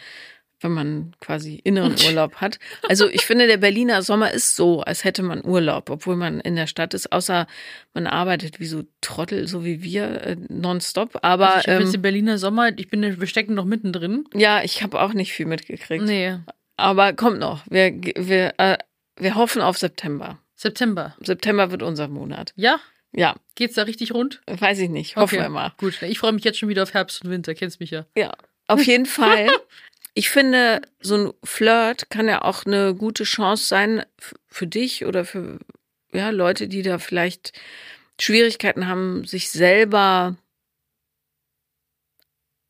Speaker 1: wenn man quasi inneren Urlaub hat. Also ich finde, der Berliner Sommer ist so, als hätte man Urlaub, obwohl man in der Stadt ist, außer man arbeitet wie so Trottel, so wie wir, äh, nonstop. Aber
Speaker 2: Also ich habe jetzt
Speaker 1: ähm,
Speaker 2: den Berliner Sommer, ich bin, wir stecken noch mittendrin.
Speaker 1: ja, ich habe auch nicht viel mitgekriegt.
Speaker 2: Nee,
Speaker 1: Aber kommt noch. Wir, wir, äh, wir hoffen auf September.
Speaker 2: September.
Speaker 1: September wird unser Monat.
Speaker 2: Ja?
Speaker 1: Ja,
Speaker 2: Geht's da richtig rund?
Speaker 1: weiß ich nicht. Hoffen
Speaker 2: Okay.
Speaker 1: wir mal.
Speaker 2: Gut, ich freue mich jetzt schon wieder auf Herbst und Winter, kennst mich ja.
Speaker 1: Ja, auf jeden Fall. Ich finde, so ein Flirt kann ja auch eine gute Chance sein für dich oder für ja, Leute, die da vielleicht Schwierigkeiten haben, sich selber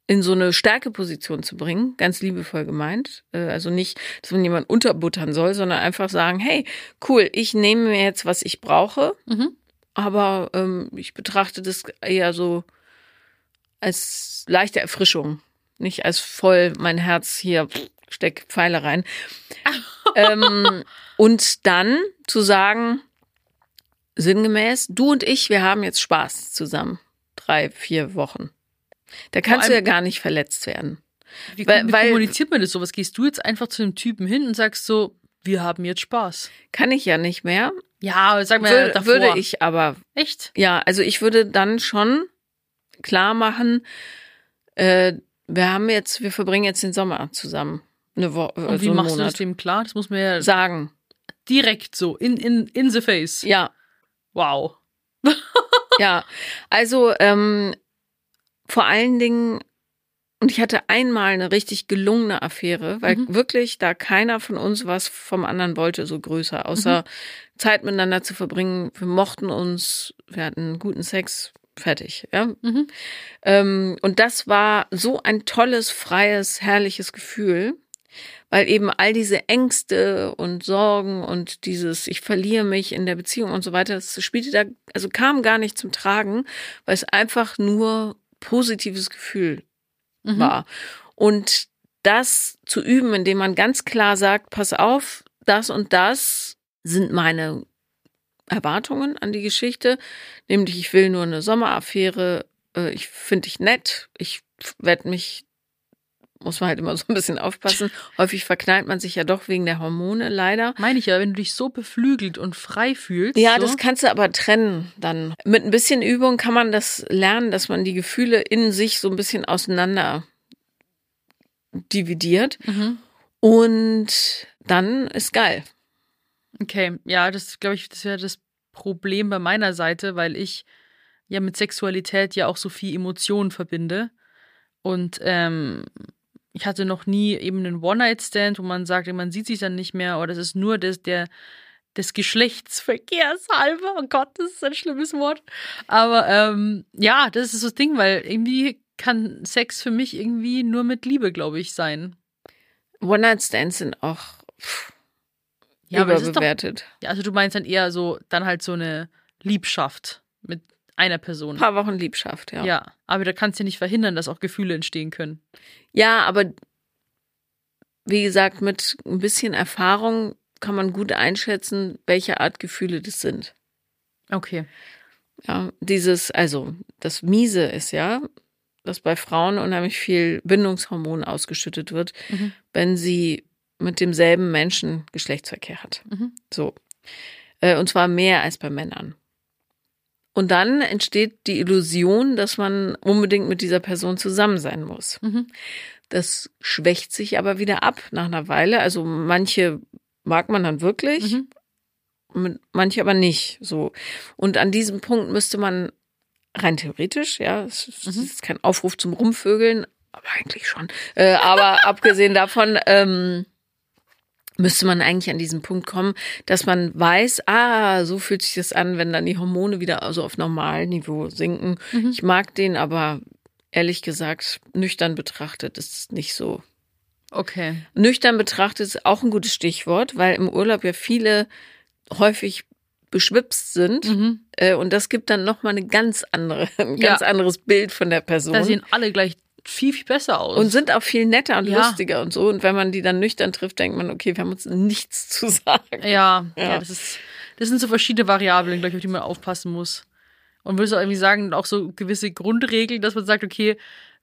Speaker 1: in so eine Stärkeposition zu bringen, ganz liebevoll gemeint. Äh, Also nicht, dass man jemanden unterbuttern soll, sondern einfach sagen, hey, cool, ich nehme mir jetzt, was ich brauche,
Speaker 2: Mhm.
Speaker 1: aber ähm, ich betrachte das eher so als leichte Erfrischung, nicht als voll mein Herz hier steck Pfeile rein. ähm, und dann zu sagen, sinngemäß, du und ich, wir haben jetzt Spaß zusammen. Drei, vier Wochen. Da kannst du ja gar nicht verletzt werden.
Speaker 2: Wie,
Speaker 1: Weil-
Speaker 2: wie kommuniziert man das so? Was gehst du jetzt einfach zu dem Typen hin und sagst so, wir haben jetzt Spaß?
Speaker 1: Kann ich ja nicht mehr.
Speaker 2: Ja, sag mal
Speaker 1: Würde,
Speaker 2: davor.
Speaker 1: würde ich aber
Speaker 2: Echt?
Speaker 1: Ja, also ich würde dann schon klar machen, äh, wir haben jetzt, wir verbringen jetzt den Sommer zusammen. Eine Woche,
Speaker 2: Und wie
Speaker 1: so
Speaker 2: machst du das
Speaker 1: Monat.
Speaker 2: dem klar? Das muss man ja
Speaker 1: Sagen.
Speaker 2: direkt so, in, in, in the face.
Speaker 1: Ja,
Speaker 2: Wow.
Speaker 1: ja. Also ähm, vor allen Dingen, und ich hatte einmal eine richtig gelungene Affäre, weil
Speaker 2: Mhm.
Speaker 1: wirklich da keiner von uns was vom anderen wollte, so größer, außer
Speaker 2: Mhm.
Speaker 1: Zeit miteinander zu verbringen. Wir mochten uns, wir hatten guten Sex, fertig. Ja,
Speaker 2: Mhm.
Speaker 1: Ähm, und das war so ein tolles, freies, herrliches Gefühl, weil eben all diese Ängste und Sorgen und dieses, ich verliere mich in der Beziehung und so weiter, das spielte da, also kam gar nicht zum Tragen, weil es einfach nur positives Gefühl
Speaker 2: Mhm.
Speaker 1: war. Und das zu üben, indem man ganz klar sagt, pass auf, das und das sind meine Erwartungen an die Geschichte, nämlich ich will nur eine Sommeraffäre, äh, ich finde dich nett, ich werde mich, muss man halt immer so ein bisschen aufpassen, häufig verknallt man sich ja doch wegen der Hormone leider.
Speaker 2: Meine ich ja, wenn du dich so beflügelt und frei fühlst.
Speaker 1: Ja,
Speaker 2: so,
Speaker 1: das kannst du aber trennen dann. Mit ein bisschen Übung kann man das lernen, dass man die Gefühle in sich so ein bisschen auseinander dividiert
Speaker 2: Mhm.
Speaker 1: und dann ist geil.
Speaker 2: Okay, ja, das glaube ich, das wäre das Problem bei meiner Seite, weil ich ja mit Sexualität ja auch so viel Emotionen verbinde. Und ähm, ich hatte noch nie eben einen One-Night-Stand, wo man sagt, man sieht sich dann nicht mehr oder das ist nur das, der, des Geschlechtsverkehrs halber. Oh Gott, das ist ein schlimmes Wort. Aber ähm, ja, das ist das Ding, weil irgendwie kann Sex für mich irgendwie nur mit Liebe, glaube ich, sein.
Speaker 1: One-Night-Stands sind auch pff,
Speaker 2: Ja, ist doch,
Speaker 1: überbewertet.
Speaker 2: ja, also du meinst dann eher so, dann halt so eine Liebschaft mit einer Person.
Speaker 1: Ein paar Wochen Liebschaft, ja.
Speaker 2: Ja, aber da kannst du ja nicht verhindern, dass auch Gefühle entstehen können.
Speaker 1: Ja, aber wie gesagt, mit ein bisschen Erfahrung kann man gut einschätzen, welche Art Gefühle das sind.
Speaker 2: Okay.
Speaker 1: Ja, dieses, also das Miese ist ja, dass bei Frauen unheimlich viel Bindungshormon ausgeschüttet wird,
Speaker 2: Mhm.
Speaker 1: wenn sie mit demselben Menschen Geschlechtsverkehr hat.
Speaker 2: Mhm.
Speaker 1: So. Äh, Und zwar mehr als bei Männern. Und dann entsteht die Illusion, dass man unbedingt mit dieser Person zusammen sein muss.
Speaker 2: Mhm.
Speaker 1: Das schwächt sich aber wieder ab nach einer Weile. Also manche mag man dann wirklich,
Speaker 2: Mhm.
Speaker 1: manche aber nicht. So. Und an diesem Punkt müsste man rein theoretisch, ja, es es
Speaker 2: Mhm.
Speaker 1: ist kein Aufruf zum Rumvögeln, aber eigentlich schon. Äh, aber abgesehen davon, ähm, müsste man eigentlich an diesen Punkt kommen, dass man weiß, ah, so fühlt sich das an, wenn dann die Hormone wieder so auf Normalniveau sinken.
Speaker 2: Mhm.
Speaker 1: Ich mag den, aber ehrlich gesagt, nüchtern betrachtet ist es nicht so.
Speaker 2: Okay.
Speaker 1: Nüchtern betrachtet ist auch ein gutes Stichwort, weil im Urlaub ja viele häufig beschwipst sind.
Speaker 2: Mhm.
Speaker 1: Äh, und das gibt dann nochmal eine ganz andere, ein
Speaker 2: Ja.
Speaker 1: ganz anderes Bild von der Person.
Speaker 2: Da sehen alle gleich viel, viel besser aus.
Speaker 1: und sind auch viel netter und
Speaker 2: Ja.
Speaker 1: lustiger und so. Und wenn man die dann nüchtern trifft, denkt man, okay, wir haben uns nichts zu sagen.
Speaker 2: ja, ja,
Speaker 1: Ja.
Speaker 2: das ist, das sind so verschiedene Variablen, glaube ich, auf die man aufpassen muss. Und würdest du auch irgendwie sagen, auch so gewisse Grundregeln, dass man sagt, okay,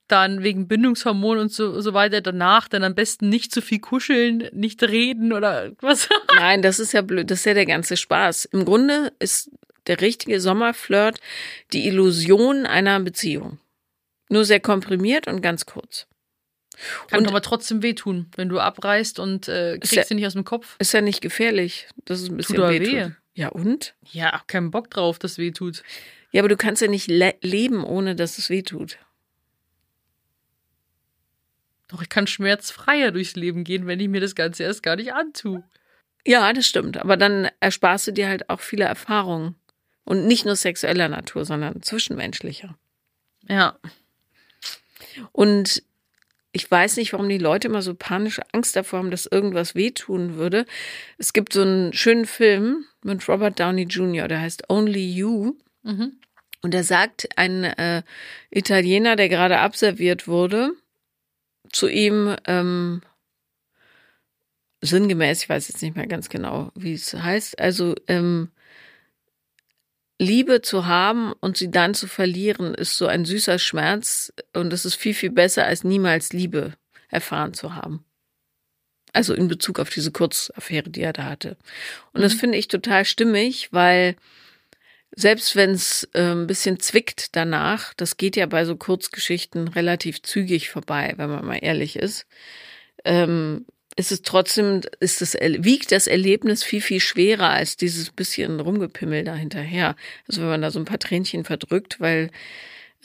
Speaker 2: dann wegen Bindungshormon und so, so weiter danach dann am besten nicht zu viel kuscheln, nicht reden oder was.
Speaker 1: Nein, das ist ja blöd. Das ist ja der ganze Spaß. Im Grunde ist der richtige Sommerflirt die Illusion einer Beziehung. Nur sehr komprimiert und ganz kurz.
Speaker 2: Kann
Speaker 1: Und-
Speaker 2: aber trotzdem wehtun, wenn du abreißt und äh,
Speaker 1: Ist
Speaker 2: kriegst
Speaker 1: ja-
Speaker 2: sie nicht aus dem Kopf.
Speaker 1: Ist ja nicht gefährlich, dass es ein bisschen
Speaker 2: aber
Speaker 1: wehtut.
Speaker 2: weh.
Speaker 1: Ja, und?
Speaker 2: Ja, auch keinen Bock drauf, dass weh tut.
Speaker 1: Ja, aber du kannst ja nicht le leben, ohne dass es wehtut.
Speaker 2: Doch ich kann schmerzfreier durchs Leben gehen, wenn ich mir das Ganze erst gar nicht antue.
Speaker 1: Ja, das stimmt. Aber dann ersparst du dir halt auch viele Erfahrungen. Und nicht nur sexueller Natur, sondern zwischenmenschlicher.
Speaker 2: Ja.
Speaker 1: Und ich weiß nicht, warum die Leute immer so panische Angst davor haben, dass irgendwas wehtun würde. Es gibt so einen schönen Film mit Robert Downey Jr., der heißt Only You.
Speaker 2: Mhm.
Speaker 1: Und da sagt ein äh, Italiener, der gerade abserviert wurde, zu ihm ähm, sinngemäß, ich weiß jetzt nicht mehr ganz genau, wie es heißt, also ähm, Liebe zu haben und sie dann zu verlieren, ist so ein süßer Schmerz und es ist viel, viel besser, als niemals Liebe erfahren zu haben. Also in Bezug auf diese Kurzaffäre, die er da hatte. Und das
Speaker 2: Mhm.
Speaker 1: finde ich total stimmig, weil selbst wenn es äh, ein bisschen zwickt danach, das geht ja bei so Kurzgeschichten relativ zügig vorbei, wenn man mal ehrlich ist, ähm, ist es trotzdem, ist das, wiegt das Erlebnis viel, viel schwerer als dieses bisschen Rumgepimmel da hinterher. Also wenn man da so ein paar Tränchen verdrückt, weil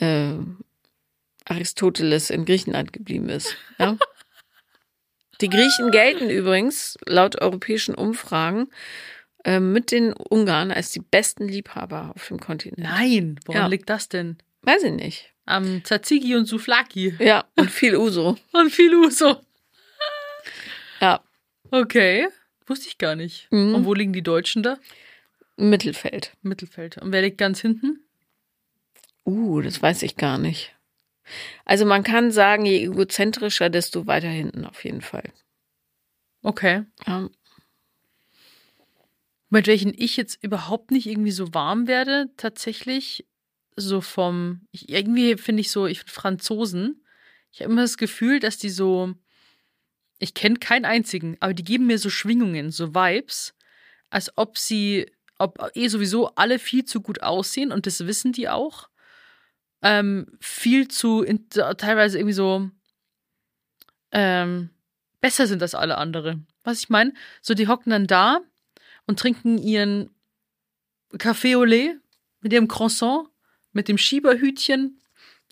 Speaker 1: äh, Aristoteles in Griechenland geblieben ist. Ja? Die Griechen gelten übrigens laut europäischen Umfragen äh, mit den Ungarn als die besten Liebhaber auf dem Kontinent.
Speaker 2: Nein, woran
Speaker 1: Ja.
Speaker 2: liegt das denn?
Speaker 1: Weiß ich nicht.
Speaker 2: Am Tzatziki und Souflaki.
Speaker 1: Ja, und viel Uso.
Speaker 2: Und viel Uso.
Speaker 1: Ja,
Speaker 2: Okay. Wusste ich gar nicht.
Speaker 1: Mhm.
Speaker 2: Und wo liegen die Deutschen da?
Speaker 1: Mittelfeld.
Speaker 2: Mittelfeld. Und wer liegt ganz hinten?
Speaker 1: Uh, das weiß ich gar nicht. Also man kann sagen, je egozentrischer, desto weiter hinten auf jeden Fall.
Speaker 2: Okay.
Speaker 1: Ja.
Speaker 2: Mit welchen ich jetzt überhaupt nicht irgendwie so warm werde, tatsächlich so vom, ich, irgendwie finde ich so, ich finde Franzosen, ich habe immer das Gefühl, dass die so, ich kenne keinen einzigen, aber die geben mir so Schwingungen, so Vibes, als ob sie, ob eh sowieso alle viel zu gut aussehen und das wissen die auch. Ähm, viel zu, in, teilweise irgendwie so, ähm, besser sind als alle andere. Was ich meine? So, die hocken dann da und trinken ihren Café au lait mit ihrem Croissant, mit dem Schieberhütchen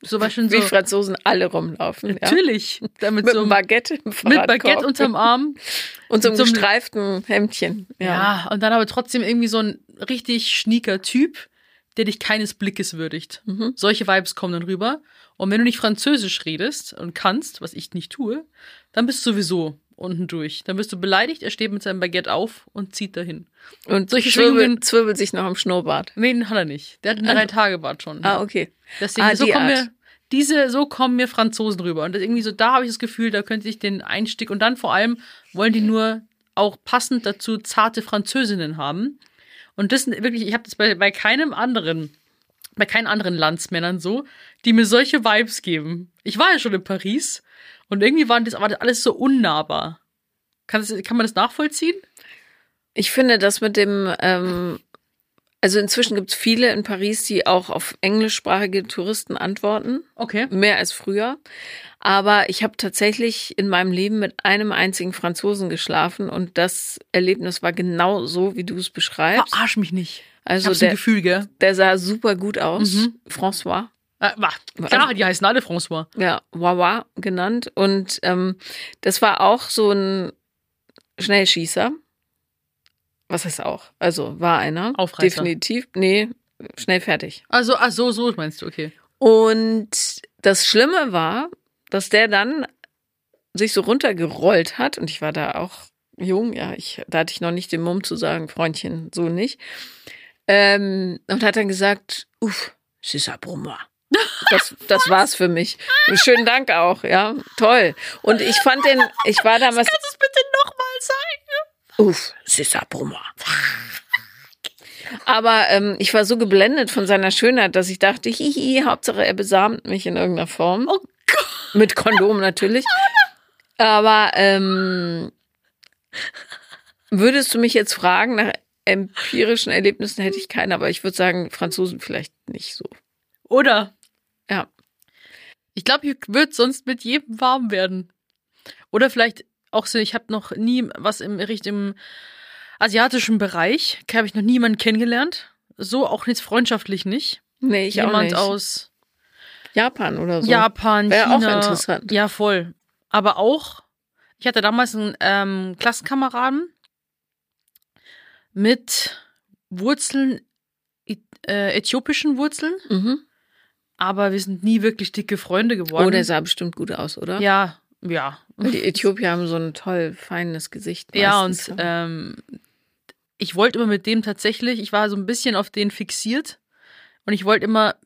Speaker 2: So was schon
Speaker 1: Wie
Speaker 2: so.
Speaker 1: Franzosen alle rumlaufen. Ja.
Speaker 2: Natürlich. Damit
Speaker 1: Mit
Speaker 2: so
Speaker 1: einem Baguette im
Speaker 2: mit. Baguette unterm Arm.
Speaker 1: Und so einem
Speaker 2: mit so einem-
Speaker 1: gestreiften Hemdchen.
Speaker 2: Ja.
Speaker 1: Ja.
Speaker 2: und dann aber trotzdem irgendwie so ein richtig schnieker Typ, der dich keines Blickes würdigt.
Speaker 1: Mhm.
Speaker 2: Solche Vibes kommen dann rüber. Und wenn du nicht Französisch redest und kannst, was ich nicht tue, dann bist du sowieso unten durch. Dann wirst du beleidigt, er steht mit seinem Baguette auf und zieht dahin.
Speaker 1: Und
Speaker 2: Solche
Speaker 1: zwirbelt, zwirbelt sich noch am Schnurrbart.
Speaker 2: Nee, den hat er nicht. Der hat einen
Speaker 1: Ah.
Speaker 2: Drei-Tage-Bart schon.
Speaker 1: Ah, okay.
Speaker 2: Deswegen,
Speaker 1: Ah,
Speaker 2: so kommen
Speaker 1: Art.
Speaker 2: mir, diese, so kommen mir Franzosen rüber. Und das irgendwie so, da habe ich das Gefühl, da könnte ich den Einstieg und dann vor allem wollen die nur auch passend dazu zarte Französinnen haben. Und das sind wirklich, ich habe das bei, bei keinem anderen, bei keinen anderen Landsmännern so, die mir solche Vibes geben. Ich war ja schon in Paris und irgendwie waren das aber alles so unnahbar. Kann, das, kann man das nachvollziehen?
Speaker 1: Ich finde das mit dem, ähm, also inzwischen gibt es viele in Paris, die auch auf englischsprachige Touristen antworten.
Speaker 2: Okay.
Speaker 1: Mehr als früher. Aber ich habe tatsächlich in meinem Leben mit einem einzigen Franzosen geschlafen und das Erlebnis war genau so, wie du es beschreibst.
Speaker 2: Verarsch mich nicht. Ich
Speaker 1: Also der,
Speaker 2: Gefühl, gell?
Speaker 1: der sah super gut aus.
Speaker 2: Mhm.
Speaker 1: François.
Speaker 2: Äh, klar, die heißen alle François.
Speaker 1: Ja, Wawa genannt. Und ähm, das war auch so ein Schnellschießer. Was heißt auch? Also war einer.
Speaker 2: Aufreißer.
Speaker 1: Definitiv. Nee, schnell fertig.
Speaker 2: Also, ach so, so meinst du, okay.
Speaker 1: Und das Schlimme war, dass der dann sich so runtergerollt hat. Und ich war da auch jung, ja, ich, da hatte ich noch nicht den Mumm zu sagen, Freundchen, so nicht. Ähm, und hat dann gesagt, uff, c'est ça pour moi. Das, das war's für mich. Schönen Dank auch, ja. Toll. Und ich fand den, ich war damals,
Speaker 2: Kannst du es bitte nochmal sagen?
Speaker 1: uff, pour moi. Aber ähm, ich war so geblendet von seiner Schönheit, dass ich dachte, hihi, Hauptsache er besamt mich in irgendeiner Form.
Speaker 2: Oh Gott.
Speaker 1: Mit Kondom natürlich. Aber ähm, würdest du mich jetzt fragen, nach empirischen Erlebnissen hätte ich keine, aber ich würde sagen, Franzosen vielleicht nicht so.
Speaker 2: Oder?
Speaker 1: Ja.
Speaker 2: Ich glaube, ich würde sonst mit jedem warm werden. Oder vielleicht auch so, ich habe noch nie was im Richtung asiatischen Bereich, habe ich noch niemanden kennengelernt. So auch jetzt freundschaftlich nicht.
Speaker 1: Nee, ich auch
Speaker 2: Jemand
Speaker 1: nicht.
Speaker 2: aus
Speaker 1: Japan oder so.
Speaker 2: Japan,
Speaker 1: Wäre auch
Speaker 2: China.
Speaker 1: interessant.
Speaker 2: Ja, voll. Aber auch, ich hatte damals einen ähm, Klassenkameraden mit Wurzeln, äh, äthiopischen Wurzeln,
Speaker 1: Mhm.
Speaker 2: Aber wir sind nie wirklich dicke Freunde geworden.
Speaker 1: Oh, der sah bestimmt gut aus, oder?
Speaker 2: ja, ja.
Speaker 1: Weil die Äthiopier haben so ein toll feines Gesicht.
Speaker 2: Ja, und
Speaker 1: meistens.
Speaker 2: ähm, ich wollte immer mit dem tatsächlich, ich war so ein bisschen auf den fixiert und ich wollte immer,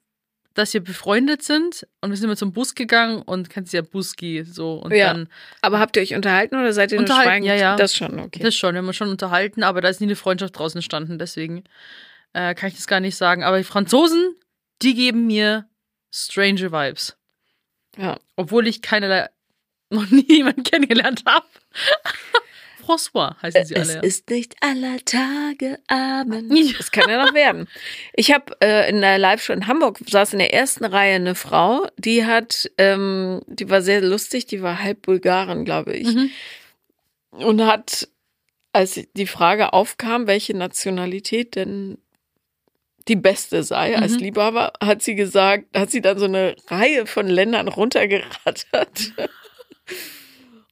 Speaker 2: dass wir befreundet sind und wir sind immer zum Bus gegangen und kennst ja Buski so und
Speaker 1: Ja.
Speaker 2: dann
Speaker 1: Aber habt ihr euch unterhalten oder seid ihr nur
Speaker 2: Unterhalten,
Speaker 1: schweigend?
Speaker 2: ja, ja.
Speaker 1: Das schon, okay.
Speaker 2: Das schon, wir haben uns schon unterhalten, aber da ist nie eine Freundschaft draußen entstanden, deswegen äh, kann ich das gar nicht sagen. Aber die Franzosen, die geben mir strange Vibes.
Speaker 1: ja.
Speaker 2: Obwohl ich keinerlei, noch nie jemanden kennengelernt habe. François heißen sie
Speaker 1: Es
Speaker 2: alle. Ja.
Speaker 1: ist nicht aller Tage Abend.
Speaker 2: Ja.
Speaker 1: Das kann ja noch werden. Ich habe äh, in der Live-Show in Hamburg, saß in der ersten Reihe eine Frau, die hat, ähm, die war sehr lustig, die war halb Bulgarin, glaube ich.
Speaker 2: Mhm.
Speaker 1: Und hat, als die Frage aufkam, welche Nationalität denn die beste sei als
Speaker 2: Mhm.
Speaker 1: Liebhaber, hat sie gesagt, hat sie dann so eine Reihe von Ländern runtergerattert.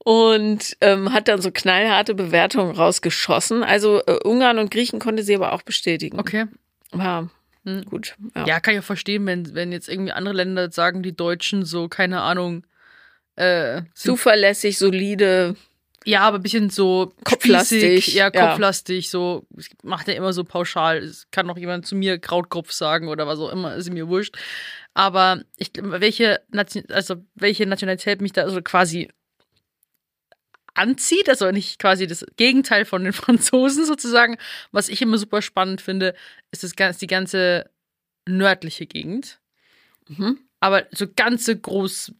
Speaker 1: Und ähm, hat dann so knallharte Bewertungen rausgeschossen. Also äh, Ungarn und Griechen konnte sie aber auch bestätigen.
Speaker 2: Okay.
Speaker 1: Ja,
Speaker 2: Hm.
Speaker 1: gut. Ja.
Speaker 2: Ja, kann ich auch verstehen, wenn, wenn jetzt irgendwie andere Länder sagen, die Deutschen so, keine Ahnung, äh,
Speaker 1: Zuverlässig, solide.
Speaker 2: Ja, aber ein bisschen so
Speaker 1: Kopflastig,
Speaker 2: ja,
Speaker 1: ja.
Speaker 2: kopflastig, so, macht er immer so pauschal. Es kann noch jemand zu mir Krautkopf sagen oder was auch immer, ist mir wurscht. Aber ich, welche, Nation, also welche Nationalität mich da also quasi anzieht, also nicht quasi das Gegenteil von den Franzosen sozusagen. Was ich immer super spannend finde, ist das ganz, die ganze nördliche Gegend.
Speaker 1: Mhm.
Speaker 2: Aber so ganze groß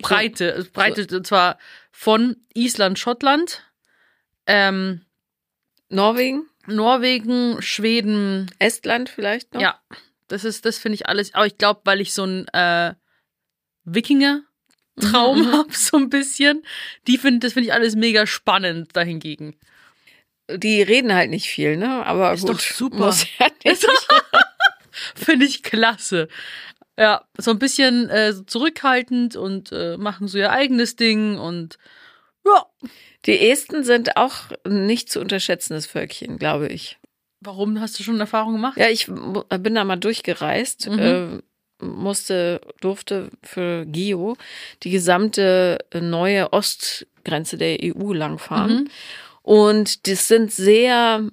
Speaker 2: Breite, Breite und zwar von Island, Schottland, ähm,
Speaker 1: Norwegen,
Speaker 2: Norwegen, Schweden,
Speaker 1: Estland vielleicht noch.
Speaker 2: ja, das ist, das finde ich alles. Aber ich glaube, weil ich so ein äh, Wikinger-Traum
Speaker 1: Mhm, mhm.
Speaker 2: habe, so ein bisschen, die finde, das finde ich alles mega spannend dahingegen.
Speaker 1: Die reden halt nicht viel, ne? Aber
Speaker 2: Ist
Speaker 1: gut,
Speaker 2: doch super.
Speaker 1: Muss ja.
Speaker 2: Finde ich klasse. Ja, so ein bisschen äh, so zurückhaltend und äh, machen so ihr eigenes Ding und ja.
Speaker 1: Die Esten sind auch nicht zu unterschätzendes Völkchen, glaube ich.
Speaker 2: Warum hast du schon Erfahrung gemacht?
Speaker 1: Ja, ich bin da mal durchgereist,
Speaker 2: Mhm.
Speaker 1: äh, musste, durfte für Gio die gesamte äh, neue Ostgrenze der EU langfahren.
Speaker 2: Mhm.
Speaker 1: Und das sind sehr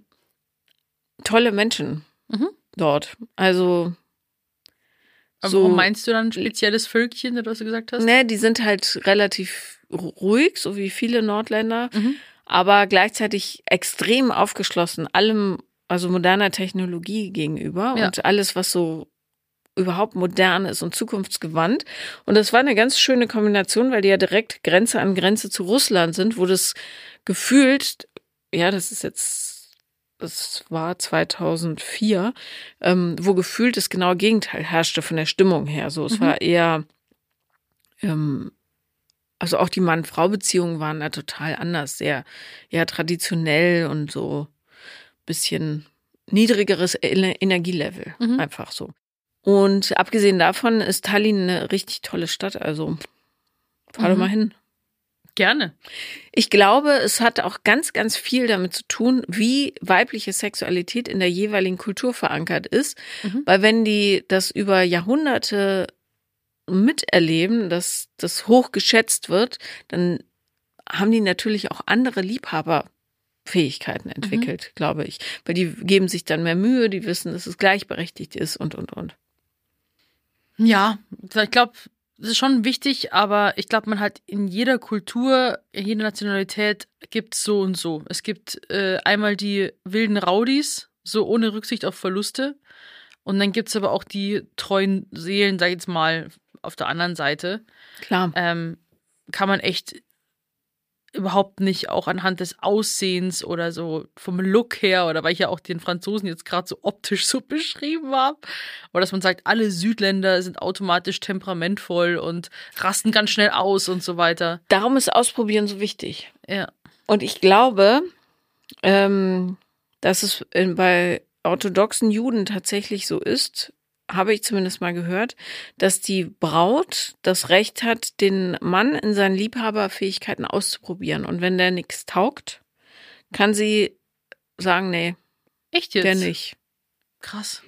Speaker 1: tolle Menschen
Speaker 2: Mhm.
Speaker 1: dort. Also,
Speaker 2: Aber
Speaker 1: so-
Speaker 2: warum meinst du dann ein spezielles Völkchen, was du gesagt hast?
Speaker 1: ne, die sind halt relativ ru- ruhig, so wie viele Nordländer,
Speaker 2: Mhm.
Speaker 1: aber gleichzeitig extrem aufgeschlossen, allem, also moderner Technologie gegenüber
Speaker 2: Ja.
Speaker 1: und alles, was so überhaupt modern ist und zukunftsgewandt. Und das war eine ganz schöne Kombination, weil die ja direkt Grenze an Grenze zu Russland sind, wo das gefühlt, ja, das ist jetzt, das war 2004, ähm, wo gefühlt das genaue Gegenteil herrschte von der Stimmung her. So, es
Speaker 2: Mhm.
Speaker 1: war eher, ähm, also auch die Mann-Frau-Beziehungen waren da total anders, sehr, ja, traditionell und so bisschen niedrigeres Ener- Energielevel,
Speaker 2: Mhm.
Speaker 1: einfach so. Und abgesehen davon ist Tallinn eine richtig tolle Stadt, also fahr doch
Speaker 2: Mhm.
Speaker 1: mal hin.
Speaker 2: Gerne.
Speaker 1: Ich glaube, es hat auch ganz, ganz viel damit zu tun, wie weibliche Sexualität in der jeweiligen Kultur verankert ist.
Speaker 2: Mhm.
Speaker 1: Weil wenn die das über Jahrhunderte miterleben, dass das hoch geschätzt wird, dann haben die natürlich auch andere Liebhaberfähigkeiten entwickelt, glaube ich. Weil die geben sich dann mehr Mühe, die wissen, dass es gleichberechtigt ist und, und, und.
Speaker 2: Ja, ich glaube, das ist schon wichtig, aber ich glaube, man hat in jeder Kultur, in jeder Nationalität gibt es so und so. Es gibt äh, einmal die wilden Rowdies, so ohne Rücksicht auf Verluste. Und dann gibt es aber auch die treuen Seelen, sag ich jetzt mal, auf der anderen Seite.
Speaker 1: Klar.
Speaker 2: Ähm, kann man echt überhaupt nicht auch anhand des Aussehens oder so vom Look her oder weil ich ja auch den Franzosen jetzt gerade so optisch so beschrieben habe oder dass man sagt, alle Südländer sind automatisch temperamentvoll und rasten ganz schnell aus und so weiter.
Speaker 1: Darum ist Ausprobieren so wichtig.
Speaker 2: Ja.
Speaker 1: Und ich glaube, ähm, dass es in, bei orthodoxen Juden tatsächlich so ist, habe ich zumindest mal gehört, dass die Braut das Recht hat, den Mann in seinen Liebhaberfähigkeiten auszuprobieren. Und wenn der nichts taugt, kann sie sagen, nee,
Speaker 2: Echt jetzt?
Speaker 1: der nicht.
Speaker 2: Krass.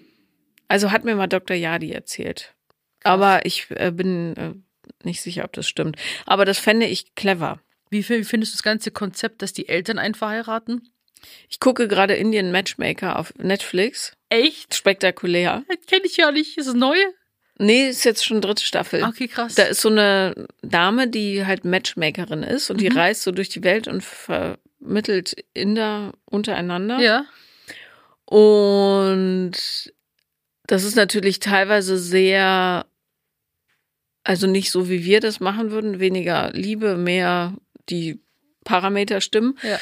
Speaker 1: Also hat mir mal Dr. Jadi erzählt. Aber ich äh, bin äh, nicht sicher, ob das stimmt. Aber das fände ich clever.
Speaker 2: Wie findest du das ganze Konzept, dass die Eltern einen verheiraten?
Speaker 1: Ich gucke gerade Indian Matchmaker auf Netflix.
Speaker 2: Echt?
Speaker 1: Spektakulär.
Speaker 2: Kenne ich ja nicht. Ist es neu?
Speaker 1: Nee, ist jetzt schon dritte Staffel.
Speaker 2: Okay, krass.
Speaker 1: Da ist so eine Dame, die halt Matchmakerin ist und die
Speaker 2: Mhm.
Speaker 1: reist so durch die Welt und vermittelt Inder untereinander.
Speaker 2: ja.
Speaker 1: Und das ist natürlich teilweise sehr, also nicht so, wie wir das machen würden, weniger Liebe, mehr die Parameter stimmen.
Speaker 2: Ja.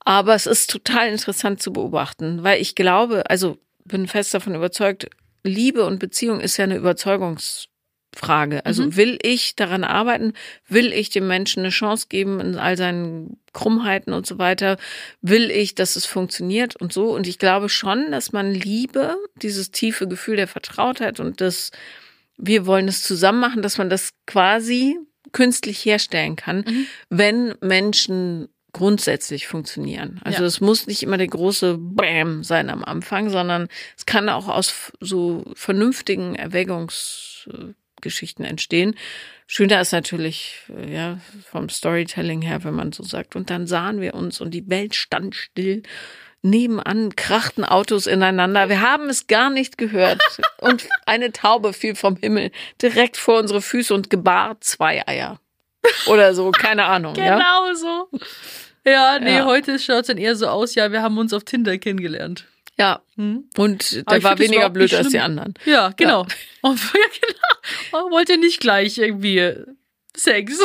Speaker 1: Aber es ist total interessant zu beobachten, weil ich glaube, also bin fest davon überzeugt, Liebe und Beziehung ist ja eine Überzeugungsfrage. Also
Speaker 2: Mhm.
Speaker 1: will ich daran arbeiten? Will ich dem Menschen eine Chance geben in all seinen Krummheiten und so weiter? Will ich, dass es funktioniert und so? Und ich glaube schon, dass man Liebe, dieses tiefe Gefühl der Vertrautheit und das, wir wollen es zusammen machen, dass man das quasi künstlich herstellen kann,
Speaker 2: Mhm.
Speaker 1: wenn Menschen grundsätzlich funktionieren. Also
Speaker 2: Ja.
Speaker 1: es muss nicht immer der große Bam sein am Anfang, sondern es kann auch aus so vernünftigen Erwägungsgeschichten entstehen. Schöner ist natürlich, äh, ja, vom Storytelling her, wenn man so sagt. Und dann sahen wir uns und die Welt stand still. Nebenan krachten Autos ineinander. Wir haben es gar nicht gehört. Und eine Taube fiel vom Himmel direkt vor unsere Füße und gebar zwei Eier. Oder so, keine Ahnung. Ja?
Speaker 2: Genau so. Ja, nee,
Speaker 1: Ja.
Speaker 2: heute schaut es dann eher so aus, ja, wir haben uns auf Tinder kennengelernt.
Speaker 1: ja.
Speaker 2: Hm?
Speaker 1: Und der war
Speaker 2: find
Speaker 1: weniger blöd als die anderen.
Speaker 2: Ja, genau. Und, ja, genau. Man wollte nicht gleich irgendwie Sex.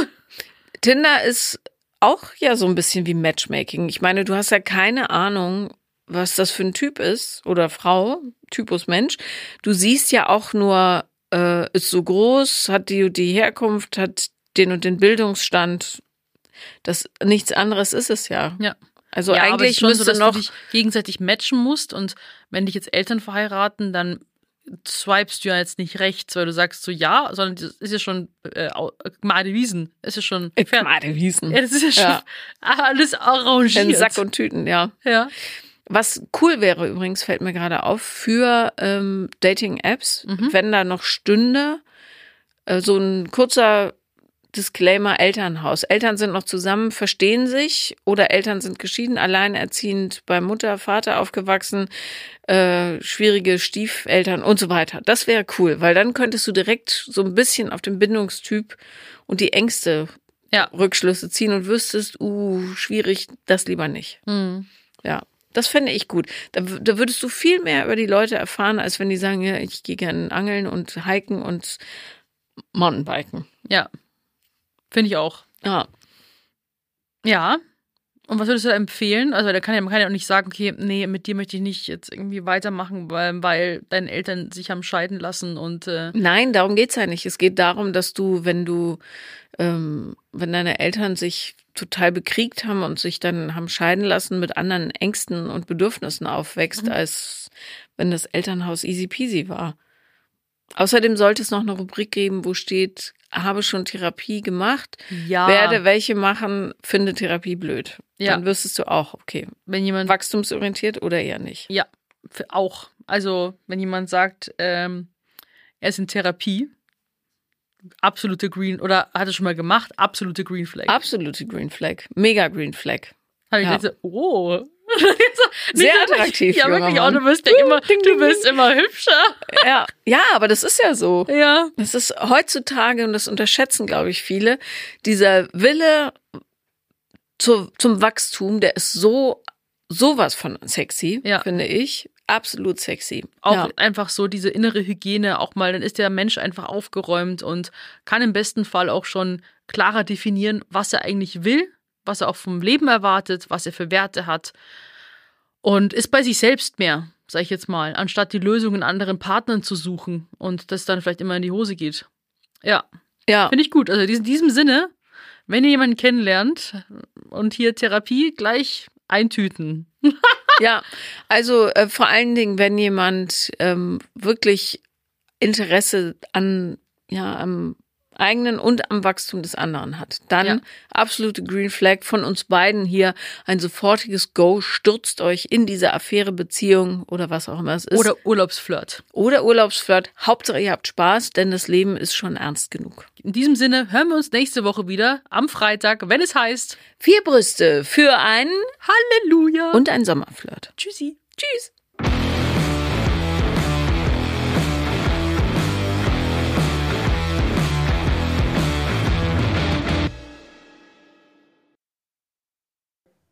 Speaker 1: Tinder ist auch ja so ein bisschen wie Matchmaking. Ich meine, du hast ja keine Ahnung, was das für ein Typ ist oder Frau, Typus Mensch. Du siehst ja auch nur, äh, ist so groß, hat die die Herkunft, hat den und den Bildungsstand. Das nichts anderes ist es ja.
Speaker 2: Ja.
Speaker 1: Also
Speaker 2: ja,
Speaker 1: eigentlich
Speaker 2: schon
Speaker 1: müsste
Speaker 2: so, dass
Speaker 1: noch
Speaker 2: du dich gegenseitig matchen musst und wenn dich jetzt Eltern verheiraten, dann swipest du ja jetzt nicht rechts, weil du sagst so ja, sondern das ist ja schon äh, äh, Wiesen. Es ist schon
Speaker 1: Ich gerade Wiesen.
Speaker 2: Ja, das ist ja schon
Speaker 1: Ja.
Speaker 2: alles arrangiert.
Speaker 1: In Sack und Tüten, ja.
Speaker 2: ja.
Speaker 1: Was cool wäre übrigens, fällt mir gerade auf, für ähm, Dating-Apps,
Speaker 2: Mhm.
Speaker 1: wenn da noch stünde, äh, so ein kurzer Disclaimer Elternhaus. Eltern sind noch zusammen, verstehen sich oder Eltern sind geschieden, alleinerziehend bei Mutter, Vater aufgewachsen, äh, schwierige Stiefeltern und so weiter. Das wäre cool, weil dann könntest du direkt so ein bisschen auf den Bindungstyp und die Ängste
Speaker 2: Ja.
Speaker 1: Rückschlüsse ziehen und wüsstest, uh, schwierig, das lieber nicht.
Speaker 2: Hm.
Speaker 1: Ja, das fände ich gut. Da, da würdest du viel mehr über die Leute erfahren, als wenn die sagen, ja, ich gehe gerne angeln und hiken und Mountainbiken.
Speaker 2: Ja. Finde ich auch.
Speaker 1: Ja,
Speaker 2: Ja. Und was würdest du da empfehlen? Also, da kann ja, man kann ja auch nicht sagen, okay, nee, mit dir möchte ich nicht jetzt irgendwie weitermachen, weil, weil deine Eltern sich haben scheiden lassen und äh,
Speaker 1: nein, darum geht's ja nicht. Es geht darum, dass du, wenn du, ähm, wenn deine Eltern sich total bekriegt haben und sich dann haben scheiden lassen, mit anderen Ängsten und Bedürfnissen aufwächst, als wenn das Elternhaus easy peasy war. Außerdem sollte es noch eine Rubrik geben, wo steht, habe schon Therapie gemacht,
Speaker 2: ja,
Speaker 1: werde welche machen, finde Therapie blöd.
Speaker 2: Ja.
Speaker 1: Dann wüsstest du auch, okay,
Speaker 2: wenn jemand
Speaker 1: wachstumsorientiert oder eher nicht.
Speaker 2: Ja, auch. Also, wenn jemand sagt, ähm, er ist in Therapie, absolute Green, oder hat er schon mal gemacht, absolute Green Flag.
Speaker 1: Absolute Green Flag, mega Green Flag.
Speaker 2: Habe ich
Speaker 1: Ja.
Speaker 2: gedacht, so, oh.
Speaker 1: Sehr attraktiv,
Speaker 2: Ja, wirklich, oh,
Speaker 1: Mann.
Speaker 2: du wirst ja immer, du wirst immer hübscher.
Speaker 1: Ja, ja, aber das ist ja so.
Speaker 2: Ja.
Speaker 1: Das ist heutzutage, und das unterschätzen, glaube ich, viele, dieser Wille zu, zum Wachstum, der ist so, sowas von sexy,
Speaker 2: Ja.
Speaker 1: finde ich. Absolut sexy.
Speaker 2: Auch
Speaker 1: ja.
Speaker 2: einfach so diese innere Hygiene auch mal, dann ist der Mensch einfach aufgeräumt und kann im besten Fall auch schon klarer definieren, was er eigentlich will, was er auch vom Leben erwartet, was er für Werte hat und ist bei sich selbst mehr, sag ich jetzt mal, anstatt die Lösung in anderen Partnern zu suchen und das dann vielleicht immer in die Hose geht. Ja,
Speaker 1: ja.
Speaker 2: finde ich gut. Also in diesem Sinne, wenn ihr jemanden kennenlernt und hier Therapie gleich eintüten.
Speaker 1: Ja, also äh, vor allen Dingen, wenn jemand ähm, wirklich Interesse an ja am eigenen und am Wachstum des anderen hat, dann
Speaker 2: Ja.
Speaker 1: absolute Green Flag von uns beiden hier ein sofortiges Go, stürzt euch in diese Affäre, Beziehung oder was auch immer es ist
Speaker 2: Oder Urlaubsflirt.
Speaker 1: oder Urlaubsflirt. Hauptsache ihr habt Spaß, denn das Leben ist schon ernst genug.
Speaker 2: In diesem Sinne hören wir uns nächste Woche wieder am Freitag, wenn es heißt
Speaker 1: Vier Brüste für einen
Speaker 2: Halleluja
Speaker 1: und ein Sommerflirt.
Speaker 2: Tschüssi.
Speaker 1: Tschüss.